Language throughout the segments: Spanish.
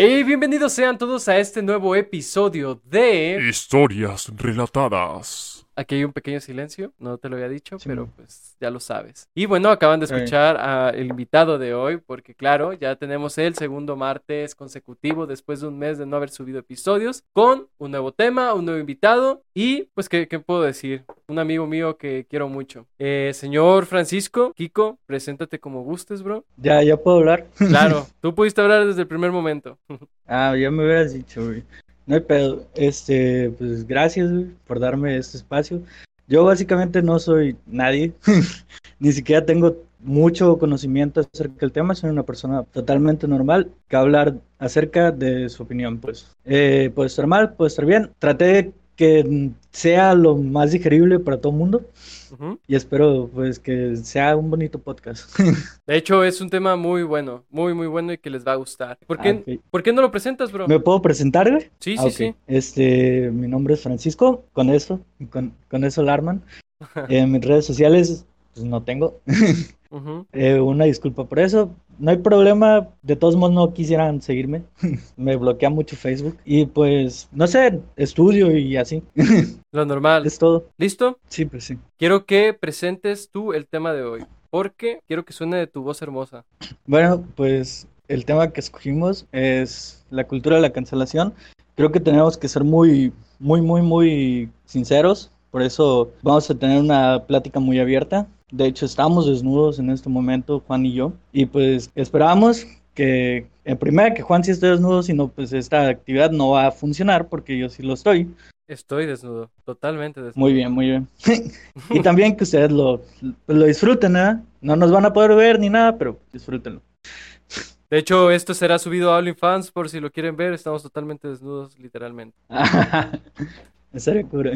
Hey, bienvenidos sean todos a este nuevo episodio de... Historias relatadas. Aquí hay un pequeño silencio, no te lo había dicho, Sí, pero pues ya lo sabes. Y bueno, acaban de escuchar al invitado de hoy, porque claro, ya tenemos el segundo martes consecutivo después de un mes de no haber subido episodios, con un nuevo tema, un nuevo invitado y pues, ¿qué, qué puedo decir? Un amigo mío que quiero mucho. Eh, señor Francisco, Kiko, preséntate como gustes, bro. Ya, ya puedo hablar. Claro, tú pudiste hablar desde el primer momento. Ah, ya me hubieras dicho, güey. No hay pedo. Este, pues gracias, güey, por darme este espacio. Yo básicamente no soy nadie, ni siquiera tengo mucho conocimiento acerca del tema, soy una persona totalmente normal que hablar acerca de su opinión, pues. Eh, puede estar mal, puede estar bien. Traté que mm, sea lo más digerible para todo el mundo y espero pues que sea un bonito podcast. De hecho, es un tema muy bueno, muy, muy bueno y que les va a gustar. ¿Por qué, Ah, ok. ¿por qué no lo presentas, bro? ¿Me puedo presentar, güey? Sí, Ah, sí, sí. Este, mi nombre es Francisco, con eso, con, con eso alarman. En mis redes sociales, pues no tengo. Eh, una disculpa por eso. No hay problema, de todos modos no quisieran seguirme. Me bloquea mucho Facebook. Y pues, no sé, estudio y así. Lo normal. Es todo. ¿Listo? Sí, pues sí. Quiero que presentes tú el tema de hoy, porque quiero que suene de tu voz hermosa. Bueno, pues el tema que escogimos es la cultura de la cancelación. Creo que tenemos que ser muy, muy, muy, muy sinceros. Por eso vamos a tener una plática muy abierta. De hecho, estamos desnudos en este momento, Juan y yo. Y pues esperamos que, en primera, que Juan sí esté desnudo, sino pues esta actividad no va a funcionar porque yo sí lo estoy. Estoy desnudo, totalmente desnudo. Muy bien, muy bien. y también que ustedes lo, lo disfruten, ¿eh? No nos van a poder ver ni nada, pero disfrútenlo. De hecho, esto será subido a OnlyFans por si lo quieren ver. Estamos totalmente desnudos, literalmente. Estaría cura.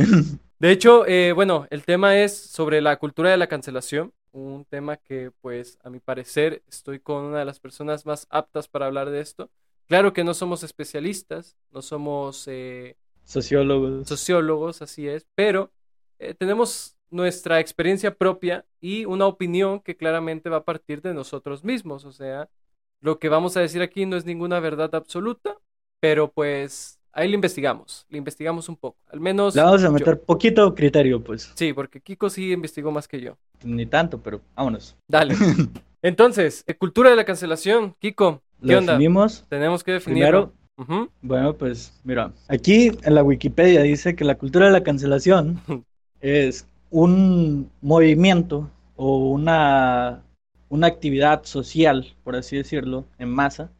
De hecho, eh, bueno, el tema es sobre la cultura de la cancelación. Un tema que, pues, a mi parecer, estoy con una de las personas más aptas para hablar de esto. Claro que no somos especialistas, no somos eh, Sociólogos. sociólogos, así es, pero eh, tenemos nuestra experiencia propia y una opinión que claramente va a partir de nosotros mismos. O sea, lo que vamos a decir aquí no es ninguna verdad absoluta, pero pues ahí lo investigamos, le investigamos un poco. Al menos... Le vamos a yo. meter poquito criterio, pues. Sí, porque Kiko sí investigó más que yo. Ni tanto, pero vámonos. Dale. Entonces, eh, cultura de la cancelación. Kiko, ¿qué Lo onda? definimos. Tenemos que definirlo. Primero, Ujú. bueno, pues mira, aquí en la Wikipedia dice que la cultura de la cancelación es un movimiento o una, una actividad social, por así decirlo, en masa,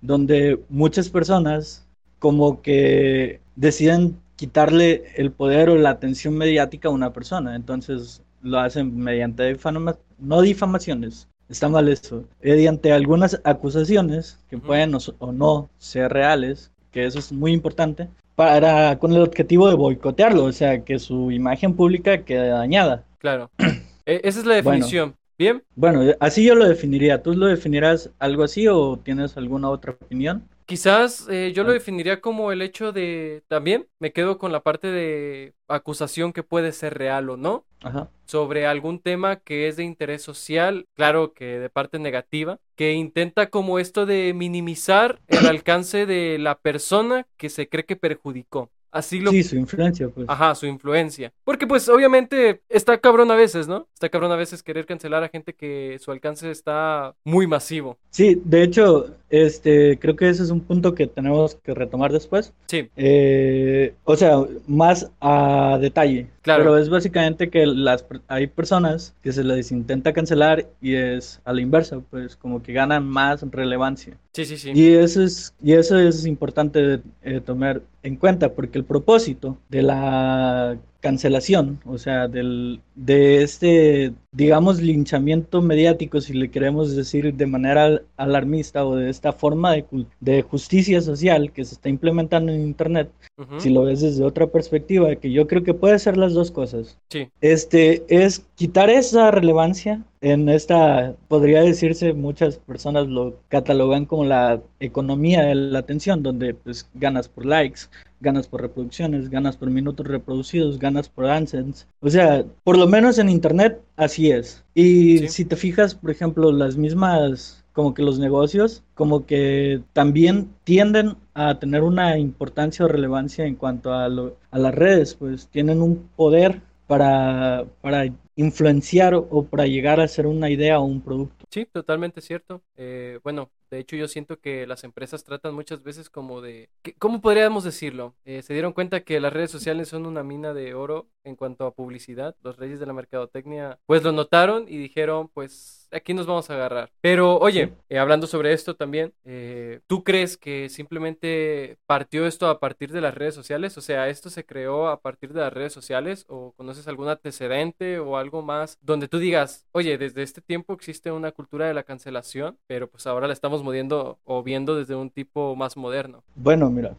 donde muchas personas como que deciden quitarle el poder o la atención mediática a una persona. Entonces lo hacen mediante difama- no difamaciones. Está mal eso. Mediante algunas acusaciones que pueden o, o no ser reales, que eso es muy importante, para con el objetivo de boicotearlo, o sea, que su imagen pública quede dañada. Claro. Eh, esa es la Bueno. definición. Bien. Bueno, así yo lo definiría. ¿Tú lo definirás algo así o tienes alguna otra opinión? Quizás eh, yo lo Ah. definiría como el hecho de, también me quedo con la parte de acusación que puede ser real o no, Ajá. sobre algún tema que es de interés social, claro que de parte negativa, que intenta como esto de minimizar el alcance de la persona que se cree que perjudicó. Así lo Sí, su influencia, pues. Ajá, su influencia. Porque pues obviamente está cabrón a veces, ¿no? Está cabrón a veces querer cancelar a gente que su alcance está muy masivo. Sí, de hecho, este, creo que ese es un punto que tenemos que retomar después. Sí, Eh, o sea, más a detalle. Claro. Pero es básicamente que las, hay personas que se les intenta cancelar y es a la inversa, pues como que ganan más relevancia. sí, sí, sí. Y eso es, y eso es importante eh, tomar en cuenta, porque el propósito de la cancelación, o sea, del, de este, digamos, linchamiento mediático, si le queremos decir de manera al- alarmista, o de esta forma de, de justicia social que se está implementando en Internet, si lo ves desde otra perspectiva, que yo creo que puede ser las dos cosas. Sí, Este es quitar esa relevancia en esta, podría decirse, muchas personas lo catalogan como la economía de la atención, donde pues ganas por likes, ganas por reproducciones, ganas por minutos reproducidos, ganas por AdSense. O sea, por lo menos en internet así es. Y Sí. si te fijas, por ejemplo, las mismas, como que los negocios, como que también tienden a tener una importancia o relevancia en cuanto a, lo- a las redes, pues tienen un poder para, para influenciar o, para llegar a ser una idea o un producto. Sí, totalmente cierto. Eh, bueno, de hecho yo siento que las empresas tratan muchas veces como de... ¿Cómo podríamos decirlo? Eh, se dieron cuenta que las redes sociales son una mina de oro en cuanto a publicidad. Los reyes de la mercadotecnia pues lo notaron y dijeron pues aquí nos vamos a agarrar. Pero oye, eh, hablando sobre esto también, eh, ¿tú crees que simplemente partió esto a partir de las redes sociales? O sea, ¿esto se creó a partir de las redes sociales o conoces algún antecedente o algo más donde tú digas, oye, desde este tiempo existe una cultura de la cancelación, pero pues ahora la estamos moviendo o viendo desde un tipo más moderno? Bueno, mira,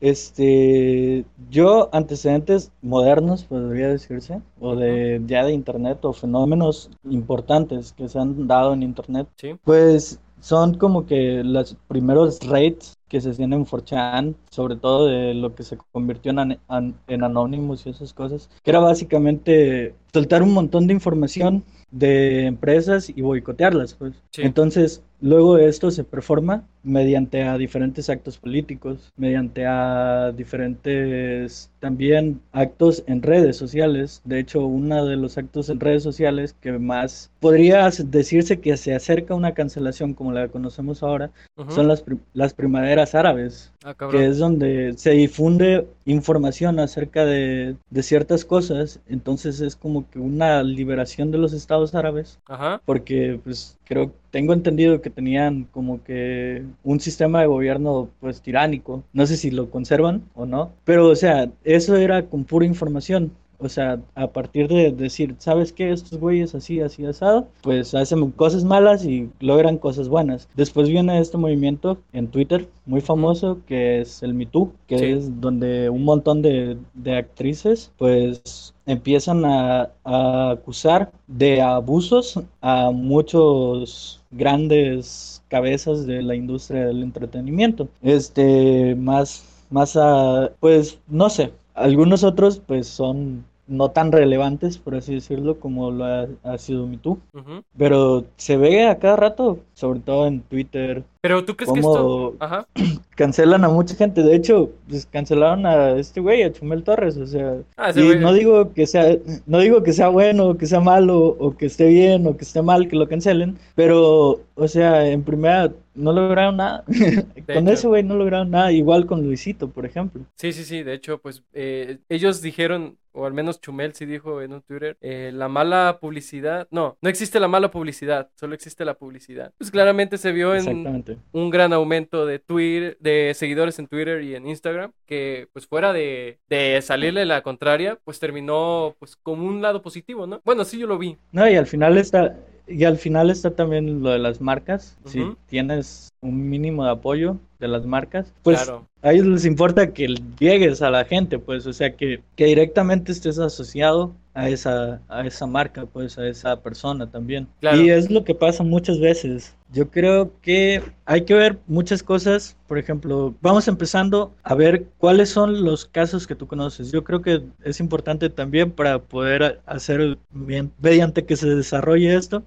este, yo antecedentes modernos, podría decirse, o de ya de internet o fenómenos importantes que se han dado en internet, Sí, pues son como que los primeros raids que se hacían en 4chan, sobre todo de lo que se convirtió en, an- an- en Anonymous y esas cosas, que era básicamente soltar un montón de información de empresas y boicotearlas, pues. Sí. Entonces, luego esto se performa mediante a diferentes actos políticos, mediante a diferentes también actos en redes sociales. De hecho, uno de los actos en redes sociales que más podría decirse que se acerca a una cancelación como la conocemos ahora son las, prim- las primaveras árabes, Ah, que es donde se difunde información acerca de, de ciertas cosas. Entonces es como que una liberación de los estados árabes Ajá, porque pues creo tengo entendido que tenían como que un sistema de gobierno pues tiránico. No sé si lo conservan o no pero o sea eso era con pura información o sea, a partir de decir, ¿sabes qué? Estos güeyes así, así, asado, pues hacen cosas malas y logran cosas buenas. Después viene este movimiento en Twitter, muy famoso, que es el Me Too, que Sí. es donde un montón de, de actrices, pues empiezan a, a acusar de abusos a muchos grandes cabezas de la industria del entretenimiento. Este, más, más a, pues, no sé, algunos otros pues son no tan relevantes, por así decirlo, como lo ha, ha sido Me Too, ujú. pero se ve a cada rato, sobre todo en Twitter, Pero tú crees que esto... Ajá, cancelan a mucha gente. De hecho, pues cancelaron a este güey, a Chumel Torres, o sea, Ah, y no digo que sea, no digo que sea bueno, o que sea malo, o que esté bien, o que esté mal que lo cancelen, pero, o sea, en primera no lograron nada. con hecho. ese güey no lograron nada, igual con Luisito, por ejemplo. Sí, sí, sí, de hecho, pues eh, ellos dijeron, o al menos Chumel sí dijo en un Twitter, eh, la mala publicidad, no, no existe la mala publicidad, solo existe la publicidad. Pues claramente se vio en un gran aumento de Twitter, de seguidores en Twitter y en Instagram, que pues fuera de, de salirle la contraria, pues terminó pues como un lado positivo, ¿no? Bueno, sí yo lo vi. No, y al final está, y al final está también lo de las marcas. Si tienes un mínimo de apoyo de las marcas, pues Claro. a ellos les importa que llegues a la gente, pues, o sea, que, que directamente estés asociado a esa, a esa marca, pues, a esa persona también. Claro. Y es lo que pasa muchas veces. Yo creo que hay que ver muchas cosas. Por ejemplo, vamos empezando a ver cuáles son los casos que tú conoces. Yo creo que es importante también para poder hacer, bien- mediante que se desarrolle esto,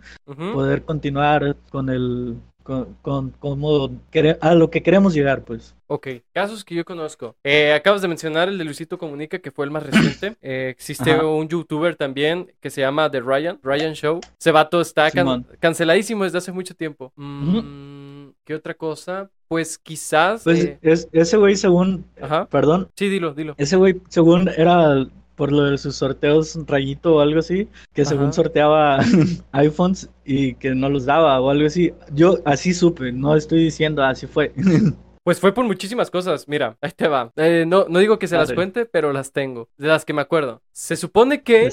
poder continuar con el, con, con, quere- a lo que queremos llegar, pues. Ok, casos que yo conozco. Eh, acabas de mencionar el de Luisito Comunica, que fue el más reciente. Eh, existe Ajá. un youtuber también que se llama The Ryan, Ryan Show. Ese vato está can- canceladísimo desde hace mucho tiempo. Mm, ¿Qué otra cosa? Pues quizás... Pues eh, es, ese güey según, Ajá. perdón, Sí, dilo, dilo. ese güey según era por lo de sus sorteos rayito o algo así, que según sorteaba iPhones y que no los daba o algo así. Yo así supe, no estoy diciendo así fue. Pues fue por muchísimas cosas. Mira, ahí te va. Eh, no, no digo que se las Arre. cuente, pero las tengo. De las que me acuerdo. Se supone que...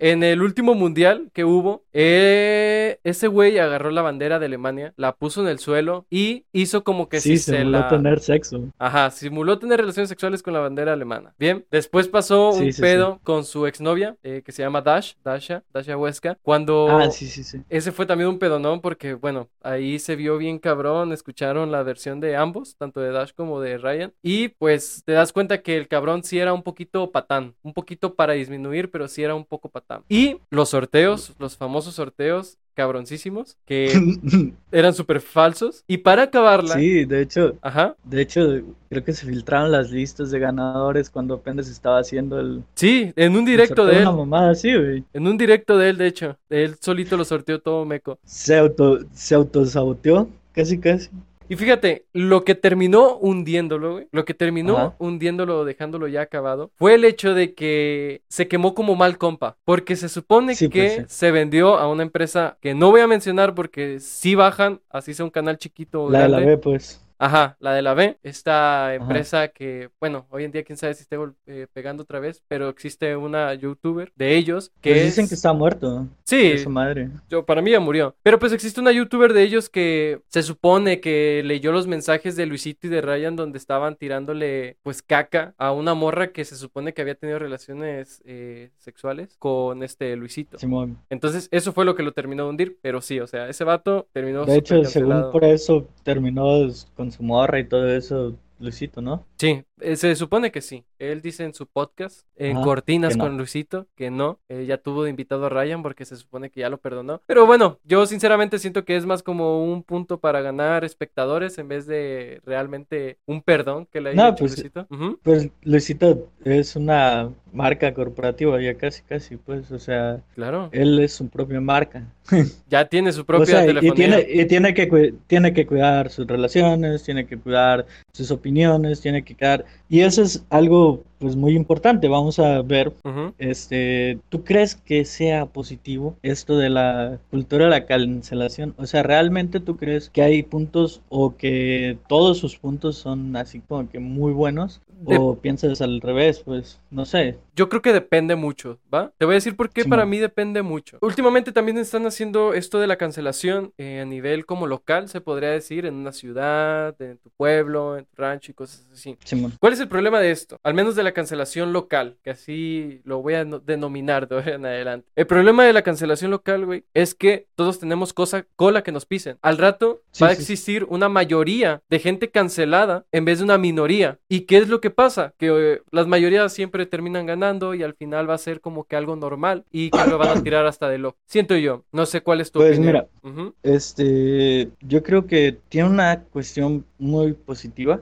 En el último mundial que hubo, eh, ese güey agarró la bandera de Alemania, la puso en el suelo y hizo como que sí, si se la... tener sexo. Ajá, simuló tener relaciones sexuales con la bandera alemana. Bien, después pasó Sí, un sí, pedo con su exnovia, eh, que se llama Dash, Dasha, Dasha Huesca, cuando... Ah, sí, sí, sí. Ese fue también un pedonón porque, bueno, ahí se vio bien cabrón, escucharon la versión de ambos, tanto tanto de Dash como de Ryan. Y pues te das cuenta que el cabrón sí era un poquito patán, un poquito para disminuir, pero sí era un poco patán. Y los sorteos, los famosos sorteos, cabroncísimos, que eran súper falsos. Y para acabarla... Sí, de hecho, Ajá. de hecho, creo que se filtraron las listas de ganadores cuando apenas estaba haciendo el Sí, en un directo de él. sorteo, Una mamada así, güey. En un directo de él, de hecho. Él solito lo sorteó todo meco. Se auto, se autosaboteó, casi casi. Y fíjate, lo que terminó hundiéndolo, güey, lo que terminó Ajá. hundiéndolo, dejándolo ya acabado, fue el hecho de que se quemó como mal compa. Porque se supone Sí, que pues, sí. se vendió a una empresa que no voy a mencionar porque sí bajan, así sea un canal chiquito o La de la grande. B, pues. Ajá, la de la B, esta empresa que, bueno, hoy en día quién sabe si esté eh, pegando otra vez, pero existe una youtuber de ellos que Pues es... dicen que está muerto. Sí, de su madre. yo, para mí ya murió. Pero pues existe una youtuber de ellos que se supone que leyó los mensajes de Luisito y de Ryan donde estaban tirándole pues caca a una morra que se supone que había tenido relaciones eh, sexuales con este Luisito. Simón. Entonces eso fue lo que lo terminó de hundir, pero sí, o sea, ese vato terminó De hecho, según por eso terminó con su morra y todo eso, Luisito, ¿no? Sí, eh, se supone que sí. Él dice en su podcast, en Cortinas no. con Luisito, que no. Eh, ya tuvo de invitado a Ryan porque se supone que ya lo perdonó. Pero bueno, yo sinceramente siento que es más como un punto para ganar espectadores en vez de realmente un perdón que le haya No, hecho pues, Luisito. Pues Luisito es una marca corporativa, ya casi, casi, pues, o sea, claro. él es su propia marca. Ya tiene su O propia sea, y telefonía. tiene, y tiene que, tiene que cuidar sus relaciones, tiene que cuidar sus opiniones, tiene que cuidar... Y eso es algo, pues, muy importante. Vamos a ver, este, ¿tú crees que sea positivo esto de la cultura de la cancelación? O sea, ¿realmente tú crees que hay puntos o que todos sus puntos son así como que muy buenos? De- ¿O piensas al revés? Pues, no sé. Yo creo que depende mucho, ¿va? Te voy a decir por qué para mí depende mucho. Últimamente también están haciendo esto de la cancelación eh, a nivel como local, se podría decir, en una ciudad, en tu pueblo, en tu rancho y cosas así. Simón. ¿Cuál es el problema de esto? Al menos de la cancelación local, que así lo voy a no- denominar de ahora en adelante. El problema de la cancelación local, güey, es que todos tenemos cosa, cola que nos pisen. Al rato Sí, va a sí, existir una mayoría de gente cancelada en vez de una minoría. ¿Y qué es lo que pasa? Que eh, las mayorías siempre terminan ganando y al final va a ser como que algo normal y que lo van a tirar hasta de loco. Siento yo. No sé cuál es tu Pues opinión. mira. Este, yo creo que tiene una cuestión muy positiva.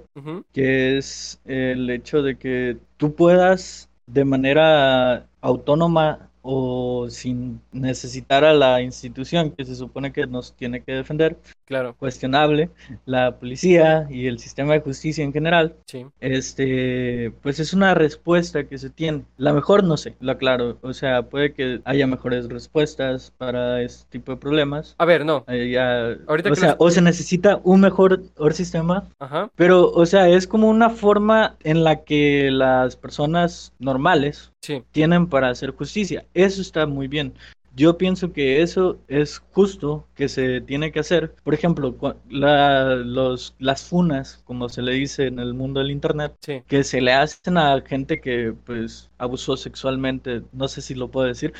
que es el hecho de que tú puedas de manera autónoma o sin necesitar a la institución que se supone que nos tiene que defender, claro, cuestionable, la policía y el sistema de justicia en general, sí. este, pues es una respuesta que se tiene. La mejor no sé, lo aclaro, o sea, puede que haya mejores respuestas para este tipo de problemas. A ver, no. Eh, ya- Ahorita o sea, o se necesita un mejor, mejor sistema Ajá. pero, o sea, es como una forma en la que las personas normales Sí. tienen para hacer justicia. Eso está muy bien. Yo pienso que eso es justo que se tiene que hacer. Por ejemplo, la- los, las funas, como se le dice en el mundo del internet, Sí. que se le hacen a gente que pues abusó sexualmente, no sé si lo puedo decir,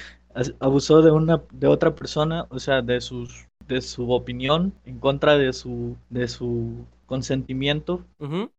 abusó de una de otra persona, o sea, de sus de su opinión en contra de su de su consentimiento,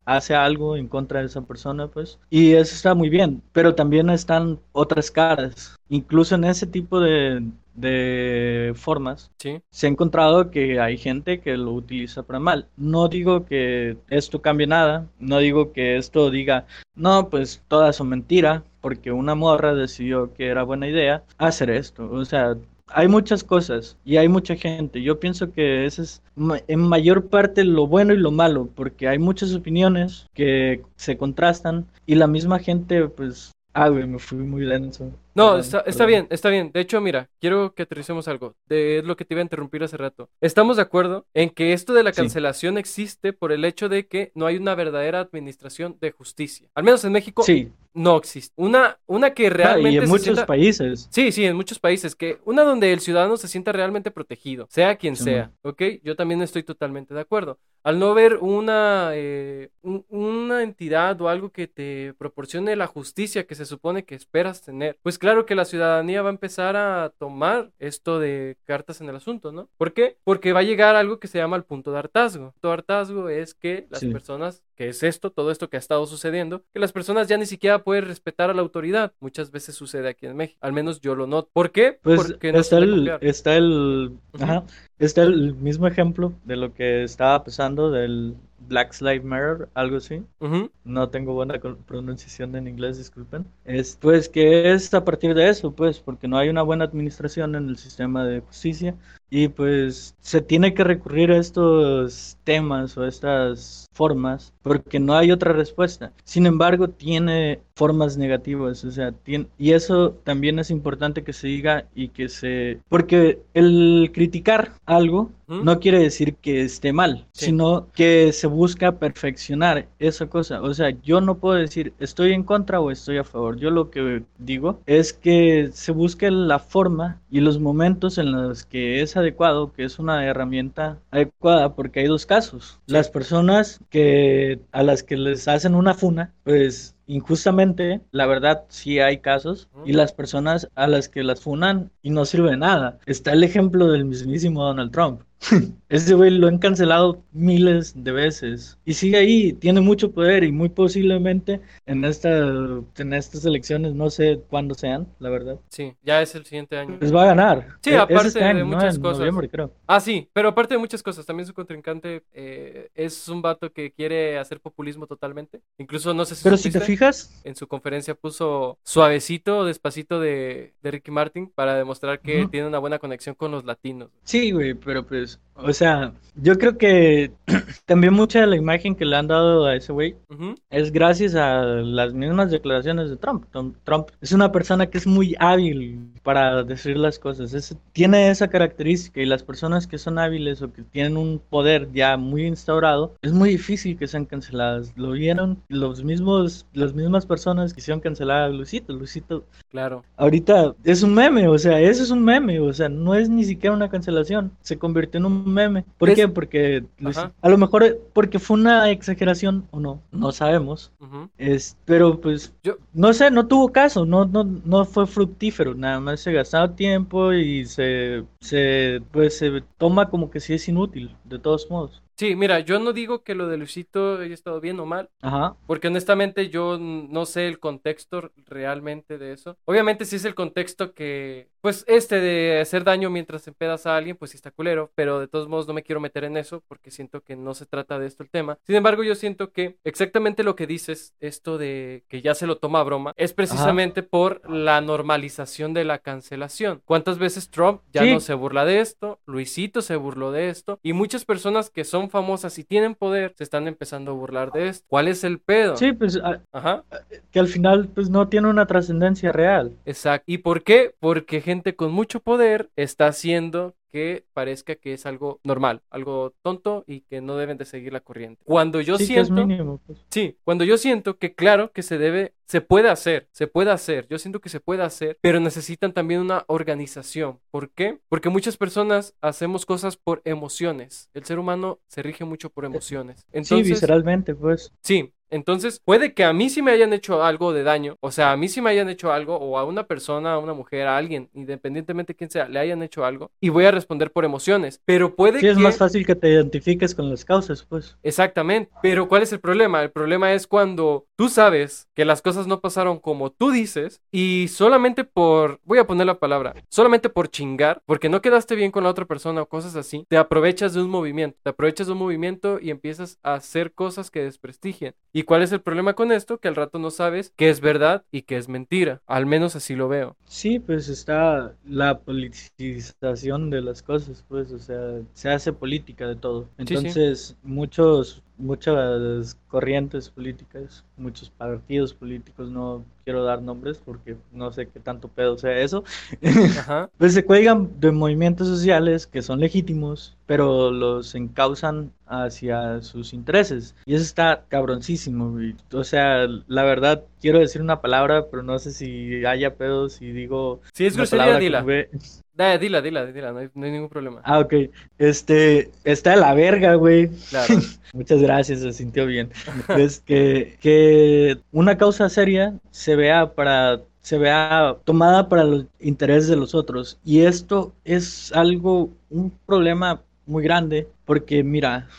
hace algo en contra de esa persona, pues, y eso está muy bien, pero también están otras caras, incluso en ese tipo de de formas Sí. se ha encontrado que hay gente que lo utiliza para mal. No digo que esto cambie nada, no digo que esto diga, no, pues todas son mentira, porque una morra decidió que era buena idea hacer esto. O sea, hay muchas cosas y hay mucha gente. Yo pienso que ese es en mayor parte lo bueno y lo malo, porque hay muchas opiniones que se contrastan y la misma gente, pues, ah, güey, me fui muy denso. No, Perdón, está, bien, está bien. De hecho, mira, quiero que aterricemos algo. De, es lo que te iba a interrumpir hace rato. Estamos de acuerdo en que esto de la Sí. cancelación existe por el hecho de que no hay una verdadera administración de justicia. Al menos en México Sí, no existe. Una, una que ah, realmente y en se muchos sienta- países. Sí, sí, en muchos países, que una donde el ciudadano se sienta realmente protegido, sea quien Sí, sea, ¿ok? Yo también estoy totalmente de acuerdo. Al no ver una, eh, un- una entidad o algo que te proporcione la justicia que se supone que esperas tener, pues claro que la ciudadanía va a empezar a tomar esto de cartas en el asunto, ¿no? ¿Por qué? Porque va a llegar algo que se llama el punto de hartazgo. El punto de hartazgo es que las Sí. personas, que es esto, todo esto que ha estado sucediendo, que las personas ya ni siquiera pueden respetar a la autoridad. Muchas veces sucede aquí en México. Al menos yo lo noto. ¿Por qué? Pues Porque no está el, está el, ajá, está el mismo ejemplo de lo que estaba pasando del Black Lives Matter, algo así. No tengo buena pronunciación en inglés, disculpen. Es pues que es a partir de eso, pues, porque no hay una buena administración en el sistema de justicia y pues se tiene que recurrir a estos temas o estas formas porque no hay otra respuesta. Sin embargo, tiene formas negativas, o sea, tiene, y eso también es importante que se diga y que se porque el criticar algo Ujú. no quiere decir que esté mal, Sí. sino que se busca perfeccionar esa cosa. O sea, yo no puedo decir estoy en contra o estoy a favor. Yo lo que digo es que se busque la forma y los momentos en los que es adecuado, que es una herramienta adecuada, porque hay dos casos. Sí. Las personas que a las que les hacen una funa, pues injustamente, la verdad sí hay casos, y las personas a las que las funan y no sirve de nada. Está el ejemplo del mismísimo Donald Trump. Ese güey lo han cancelado miles de veces y sigue ahí, tiene mucho poder y muy posiblemente en esta en estas elecciones, no sé cuándo sean, la verdad, Sí, ya es el siguiente año. les va a ganar. Sí, E- aparte este de muchas cosas. creo. Ah, sí, pero aparte de muchas cosas, también su contrincante eh, es un vato que quiere hacer populismo totalmente. Incluso no sé si Pero si te fijas, en su conferencia puso suavecito, despacito de, de Ricky Martin para demostrar que tiene una buena conexión con los latinos. sí, güey, pero pues, o sea, yo creo que también mucha de la imagen que le han dado a ese güey Ujú, es gracias a las mismas declaraciones de Trump. Trump es una persona que es muy hábil para decir las cosas. Es- tiene esa característica y las personas que son hábiles o que tienen un poder ya muy instaurado, es muy difícil que sean canceladas. Lo vieron los mismos, las mismas personas que hicieron cancelar a Luisito. Luisito claro. ahorita es un meme, o sea, eso es un meme, o sea, no es ni siquiera una cancelación, se convirtió en un meme. ¿Por Es- qué? Porque Luis- Ajá. a lo mejor porque fue una exageración o no, no sabemos. Es, pero pues, Yo- no sé, no tuvo caso, no, no, no fue fructífero, nada más se gastaba tiempo y se, se, pues se toma como que sí es inútil, de todos modos. Sí, mira, yo no digo que lo de Luisito haya estado bien o mal, Ajá, porque honestamente yo no sé el contexto realmente de eso. Obviamente sí es el contexto que, pues este de hacer daño mientras empedas a alguien, pues sí está culero, pero de todos modos no me quiero meter en eso porque siento que no se trata de esto el tema. Sin embargo, yo siento que exactamente lo que dices, esto de que ya se lo toma a broma, es precisamente por la normalización de la cancelación. ¿Cuántas veces Trump ya Sí. no se burla de esto? Luisito se burló de esto y muchas personas que son famosas y tienen poder se están empezando a burlar de esto. ¿Cuál es el pedo? sí, pues a- Ajá. que al final pues no tiene una trascendencia real. Exacto. ¿Y por qué? Porque gente con mucho poder está haciendo que parezca que es algo normal, algo tonto y que no deben de seguir la corriente. Cuando yo sí, siento, mínimo, pues. sí, cuando yo siento que claro que se debe, se puede hacer, se puede hacer, yo siento que se puede hacer, pero necesitan también una organización. ¿Por qué? Porque muchas personas hacemos cosas por emociones. El ser humano se rige mucho por emociones. Sí, Entonces, visceralmente, pues. Sí, entonces puede que a mí sí me hayan hecho algo de daño, o sea, a mí sí me hayan hecho algo, o a una persona, a una mujer, a alguien, independientemente de quién sea, le hayan hecho algo, y voy a responder por emociones, pero puede Sí, es que... más fácil que te identifiques con las causas, pues. Exactamente, pero ¿cuál es el problema? El problema es cuando tú sabes que las cosas no pasaron como tú dices y solamente por, voy a poner la palabra, solamente por chingar, porque no quedaste bien con la otra persona o cosas así, te aprovechas de un movimiento, te aprovechas de un movimiento y empiezas a hacer cosas que desprestigian. ¿Y cuál es el problema con esto? Que al rato no sabes qué es verdad y qué es mentira, al menos así lo veo. Sí, pues está la politización de las cosas, pues, o sea, se hace política de todo. Sí, sí. Entonces, muchos, muchas corrientes políticas, muchos partidos políticos, no quiero dar nombres porque no sé qué tanto pedo sea eso, Ajá. pues se cuelgan de movimientos sociales que son legítimos, pero los encausan hacia sus intereses. Y eso está cabroncísimo, güey. O sea, la verdad, quiero decir una palabra, pero no sé si haya pedos si digo Si es grosería, dila. Dila, dila, dila, no hay, no hay ningún problema. Ah, ok. Este, está de la verga, güey. Claro. Muchas gracias, se sintió bien. Es que, que una causa seria se vea para se vea tomada para los intereses de los otros. Y esto es algo, un problema muy grande, porque mira,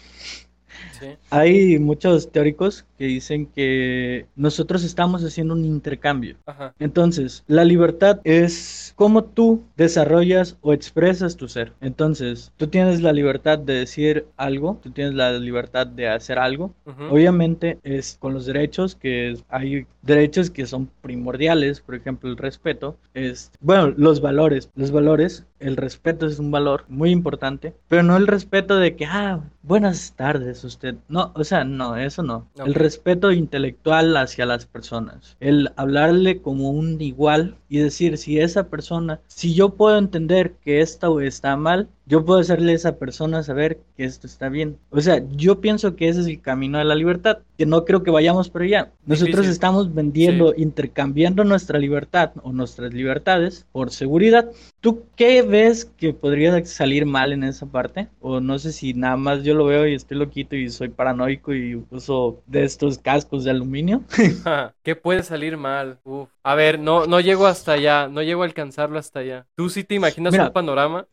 Sí. hay muchos teóricos que dicen que nosotros estamos haciendo un intercambio. Ajá. Entonces, la libertad es cómo tú desarrollas o expresas tu ser. Entonces, tú tienes la libertad de decir algo, tú tienes la libertad de hacer algo. Obviamente es con los derechos, que hay derechos que son primordiales, por ejemplo, el respeto. Es, bueno, los valores. Los valores, el respeto es un valor muy importante, pero no el respeto de que, ah, buenas tardes usted. No, o sea, no, eso no. El Ok. respeto intelectual hacia las personas. El hablarle como un igual y decir, si esa persona, si yo puedo entender que esto está mal, yo puedo hacerle a esa persona saber que esto está bien. O sea, yo pienso que ese es el camino de la libertad, que no creo que vayamos por allá. Nosotros Difícil. estamos vendiendo, intercambiando nuestra libertad o nuestras libertades por seguridad. ¿Tú qué ves que podría salir mal en esa parte? O no sé si nada más yo lo veo y estoy loquito y soy paranoico y uso de estos cascos de aluminio. ¿Qué puede salir mal? Uf. A ver, no, no llego hasta allá, no llego a alcanzarlo hasta allá. ¿Tú sí te imaginas Mira. un panorama?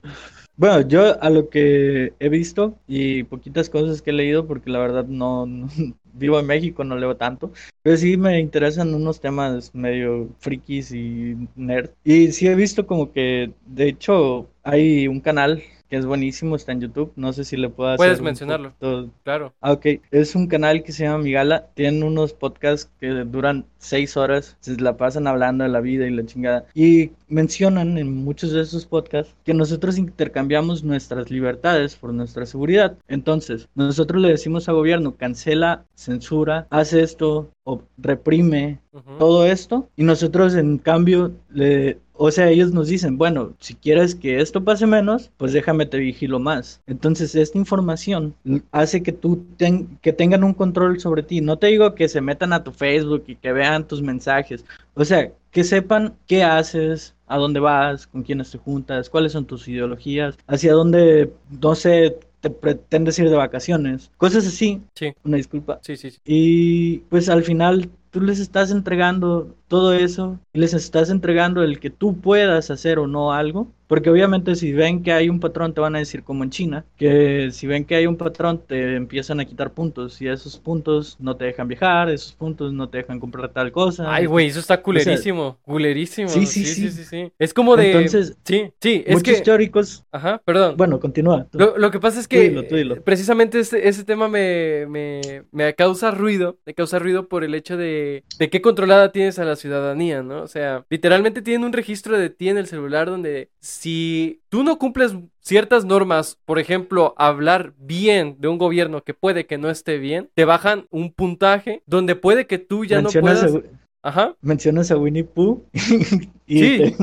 Bueno, yo a lo que he visto y poquitas cosas que he leído, porque la verdad no, no- vivo en México, no leo tanto, pero sí me interesan unos temas medio frikis y nerd. Y sí he visto como que, de hecho, hay un canal que es buenísimo, está en YouTube, no sé si le puedo hacer Puedes mencionarlo. poquito- Claro. Ah, ok. Es un canal que se llama Migala. Tienen unos podcasts que duran seis horas. Se la pasan hablando de la vida y la chingada. Y mencionan en muchos de esos podcasts que nosotros intercambiamos nuestras libertades por nuestra seguridad. Entonces, nosotros le decimos al gobierno, cancela, censura, haz esto o reprime todo esto y nosotros en cambio le o sea ellos nos dicen bueno si quieres que esto pase menos pues déjame te vigilo más entonces esta información hace que tú ten- que tengan un control sobre ti. No te digo que se metan a tu Facebook y que vean tus mensajes. O sea que sepan qué haces a dónde vas con quiénes te juntas cuáles son tus ideologías hacia dónde no sé te pretendes ir de vacaciones cosas así Sí, una disculpa sí, sí. sí. y pues al final tú les estás entregando todo eso y les estás entregando el que tú puedas hacer o no algo. Porque obviamente si ven que hay un patrón te van a decir como en China, que si ven que hay un patrón te empiezan a quitar puntos y esos puntos no te dejan viajar, esos puntos no te dejan comprar tal cosa. Ay, güey, eso está culerísimo, culerísimo. Sí, Sí, sí, sí, sí. sí. Es como de... Entonces, Sí, sí, es muchos que... teóricos, Ajá, perdón. bueno, continúa. tú. Lo, lo que pasa es Tú que dilo, tú dilo. precisamente ese, ese tema me, me, me causa ruido, me causa ruido por el hecho de, de qué controlada tienes a la ciudadanía, ¿no? O sea, literalmente tienen un registro de ti en el celular donde si tú no cumples ciertas normas, por ejemplo, hablar bien de un gobierno que puede que no esté bien, te bajan un puntaje donde puede que tú ya no puedas... a, Ajá, mencionas a Winnie Pooh y, Sí. te,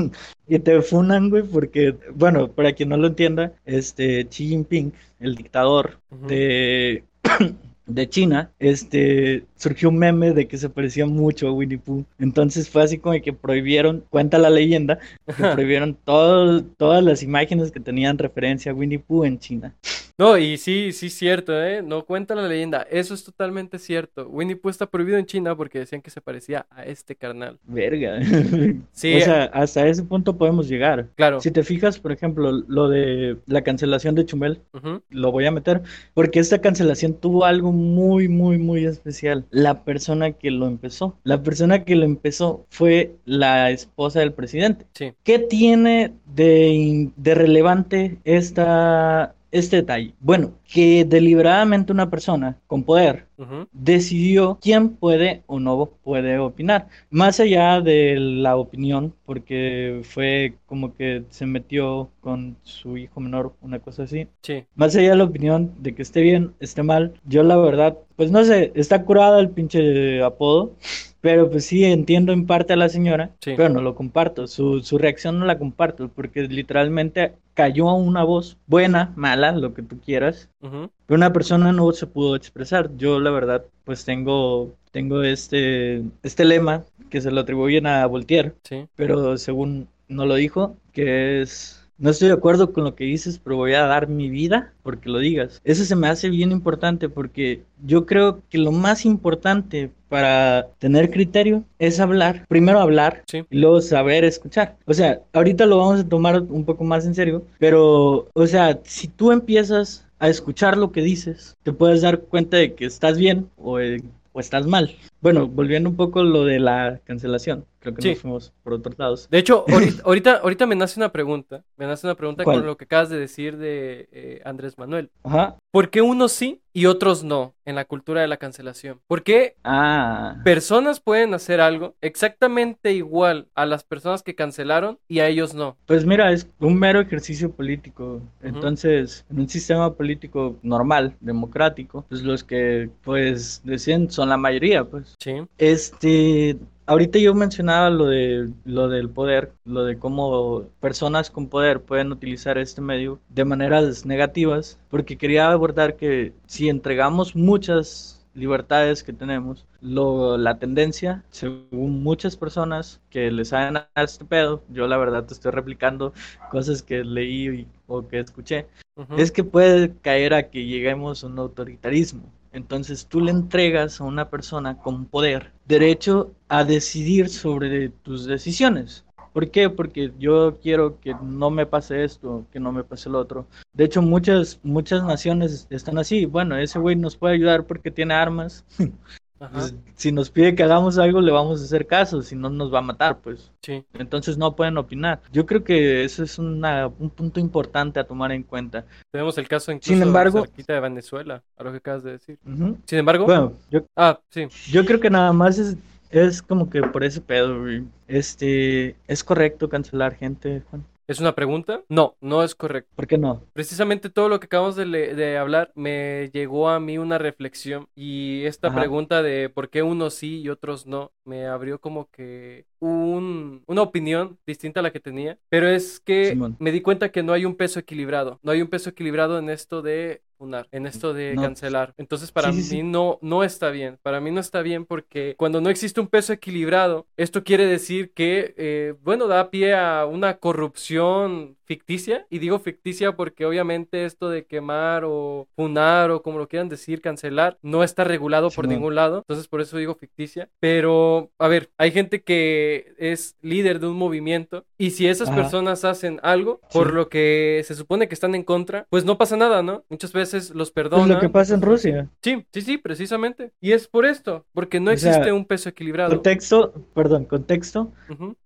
y te funan, güey, porque, bueno, para quien no lo entienda, este Xi Jinping, el dictador de, de China, este, surgió un meme de que se parecía mucho a Winnie Pooh. Entonces fue así como que prohibieron, cuenta la leyenda, que prohibieron todo- todas las imágenes que tenían referencia a Winnie Pooh en China. No, y sí, sí, cierto, ¿eh? No cuenta la leyenda. Eso es totalmente cierto. Winnie Pooh está prohibido en China porque decían que se parecía a este carnal. Verga. Sí, O sea, hasta ese punto podemos llegar. claro. Si te fijas, por ejemplo, lo de la cancelación de Chumel, lo voy a meter, porque esta cancelación tuvo algo muy, muy, muy especial. La persona que lo empezó, la persona que lo empezó fue la esposa del presidente. Sí. ¿Qué tiene de, de relevante esta, este detalle? Bueno, que deliberadamente una persona con poder decidió quién puede o no puede opinar. Más allá de la opinión, porque fue como que se metió con su hijo menor, una cosa así. Sí. Más allá de la opinión de que esté bien, esté mal, yo la verdad, pues no sé, está curada el pinche apodo. Pero pues sí, entiendo en parte a la señora, Sí. pero no lo comparto. Su, su reacción no la comparto, porque literalmente cayó a una voz buena, mala, lo que tú quieras, pero una persona no se pudo expresar. Yo, la verdad, pues tengo, tengo este, este lema que se lo atribuyen a Voltaire, Sí. pero según no lo dijo, que es no estoy de acuerdo con lo que dices, pero voy a dar mi vida porque lo digas. Eso se me hace bien importante porque yo creo que lo más importante para tener criterio es hablar, primero hablar Sí. y luego saber escuchar. O sea, ahorita lo vamos a tomar un poco más en serio, pero, o sea, si tú empiezas a escuchar lo que dices, te puedes dar cuenta de que estás bien o, eh, o estás mal. Bueno, volviendo un poco a lo de la cancelación, creo que Sí. nos fuimos por otros lados. De hecho, ahorita, ahorita, ahorita me nace una pregunta. Me nace una pregunta ¿Cuál? con lo que acabas de decir de eh, Andrés Manuel. Ajá. ¿Por qué unos sí y otros no en la cultura de la cancelación? ¿Por qué Ah. personas pueden hacer algo exactamente igual a las personas que cancelaron y a ellos no? Pues mira, es un mero ejercicio político. Entonces, en un sistema político normal, democrático, pues los que pues deciden son la mayoría, pues. Sí. Este, ahorita yo mencionaba lo de lo del poder, lo de cómo personas con poder pueden utilizar este medio de maneras negativas, porque quería abordar que si entregamos muchas libertades que tenemos, lo, la tendencia, según muchas personas que les saben a este pedo, yo la verdad te estoy replicando cosas que leí y- o que escuché, es que puede caer a que lleguemos a un autoritarismo. Entonces tú le entregas a una persona con poder derecho a decidir sobre tus decisiones. ¿Por qué? Porque yo quiero que no me pase esto, que no me pase lo otro. De hecho, muchas, muchas naciones están así. Bueno, ese güey nos puede ayudar porque tiene armas. Pues, si nos pide que hagamos algo, le vamos a hacer caso. Si no, nos va a matar, pues. Sí. Entonces no pueden opinar. Yo creo que eso es una- un punto importante a tomar en cuenta. Tenemos el caso incluso Sin embargo- de Venezuela, a lo que acabas de decir. Sin embargo, Bueno, yo, ah, sí. Yo creo que nada más es, es como que por ese pedo, güey. Este, ¿es correcto cancelar gente, Juan? ¿Es una pregunta? No, no es correcto. ¿Por qué no? Precisamente todo lo que acabamos de, hablar me llegó a mí una reflexión y esta Ajá. pregunta de por qué unos sí y otros no me abrió como que un, una opinión distinta a la que tenía, pero es que Simón. me di cuenta que no hay un peso equilibrado, no hay un peso equilibrado en esto de funar, en esto de No. cancelar. Entonces para Sí, mí sí. no no está bien, para mí no está bien porque cuando no existe un peso equilibrado, esto quiere decir que eh, bueno, da pie a una corrupción ficticia y digo ficticia porque obviamente esto de quemar o funar o como lo quieran decir, cancelar, no está regulado por ningún lado, entonces por eso digo ficticia, pero a ver, hay gente que es líder de un movimiento y si esas Ajá. personas hacen algo por lo que se supone que están en contra, pues no pasa nada, ¿no? Muchas veces los Pues perdonan. lo que pasa en Rusia. Sí, sí, sí, precisamente. Y es por esto, porque no O sea, existe un peso equilibrado. Contexto, perdón, contexto.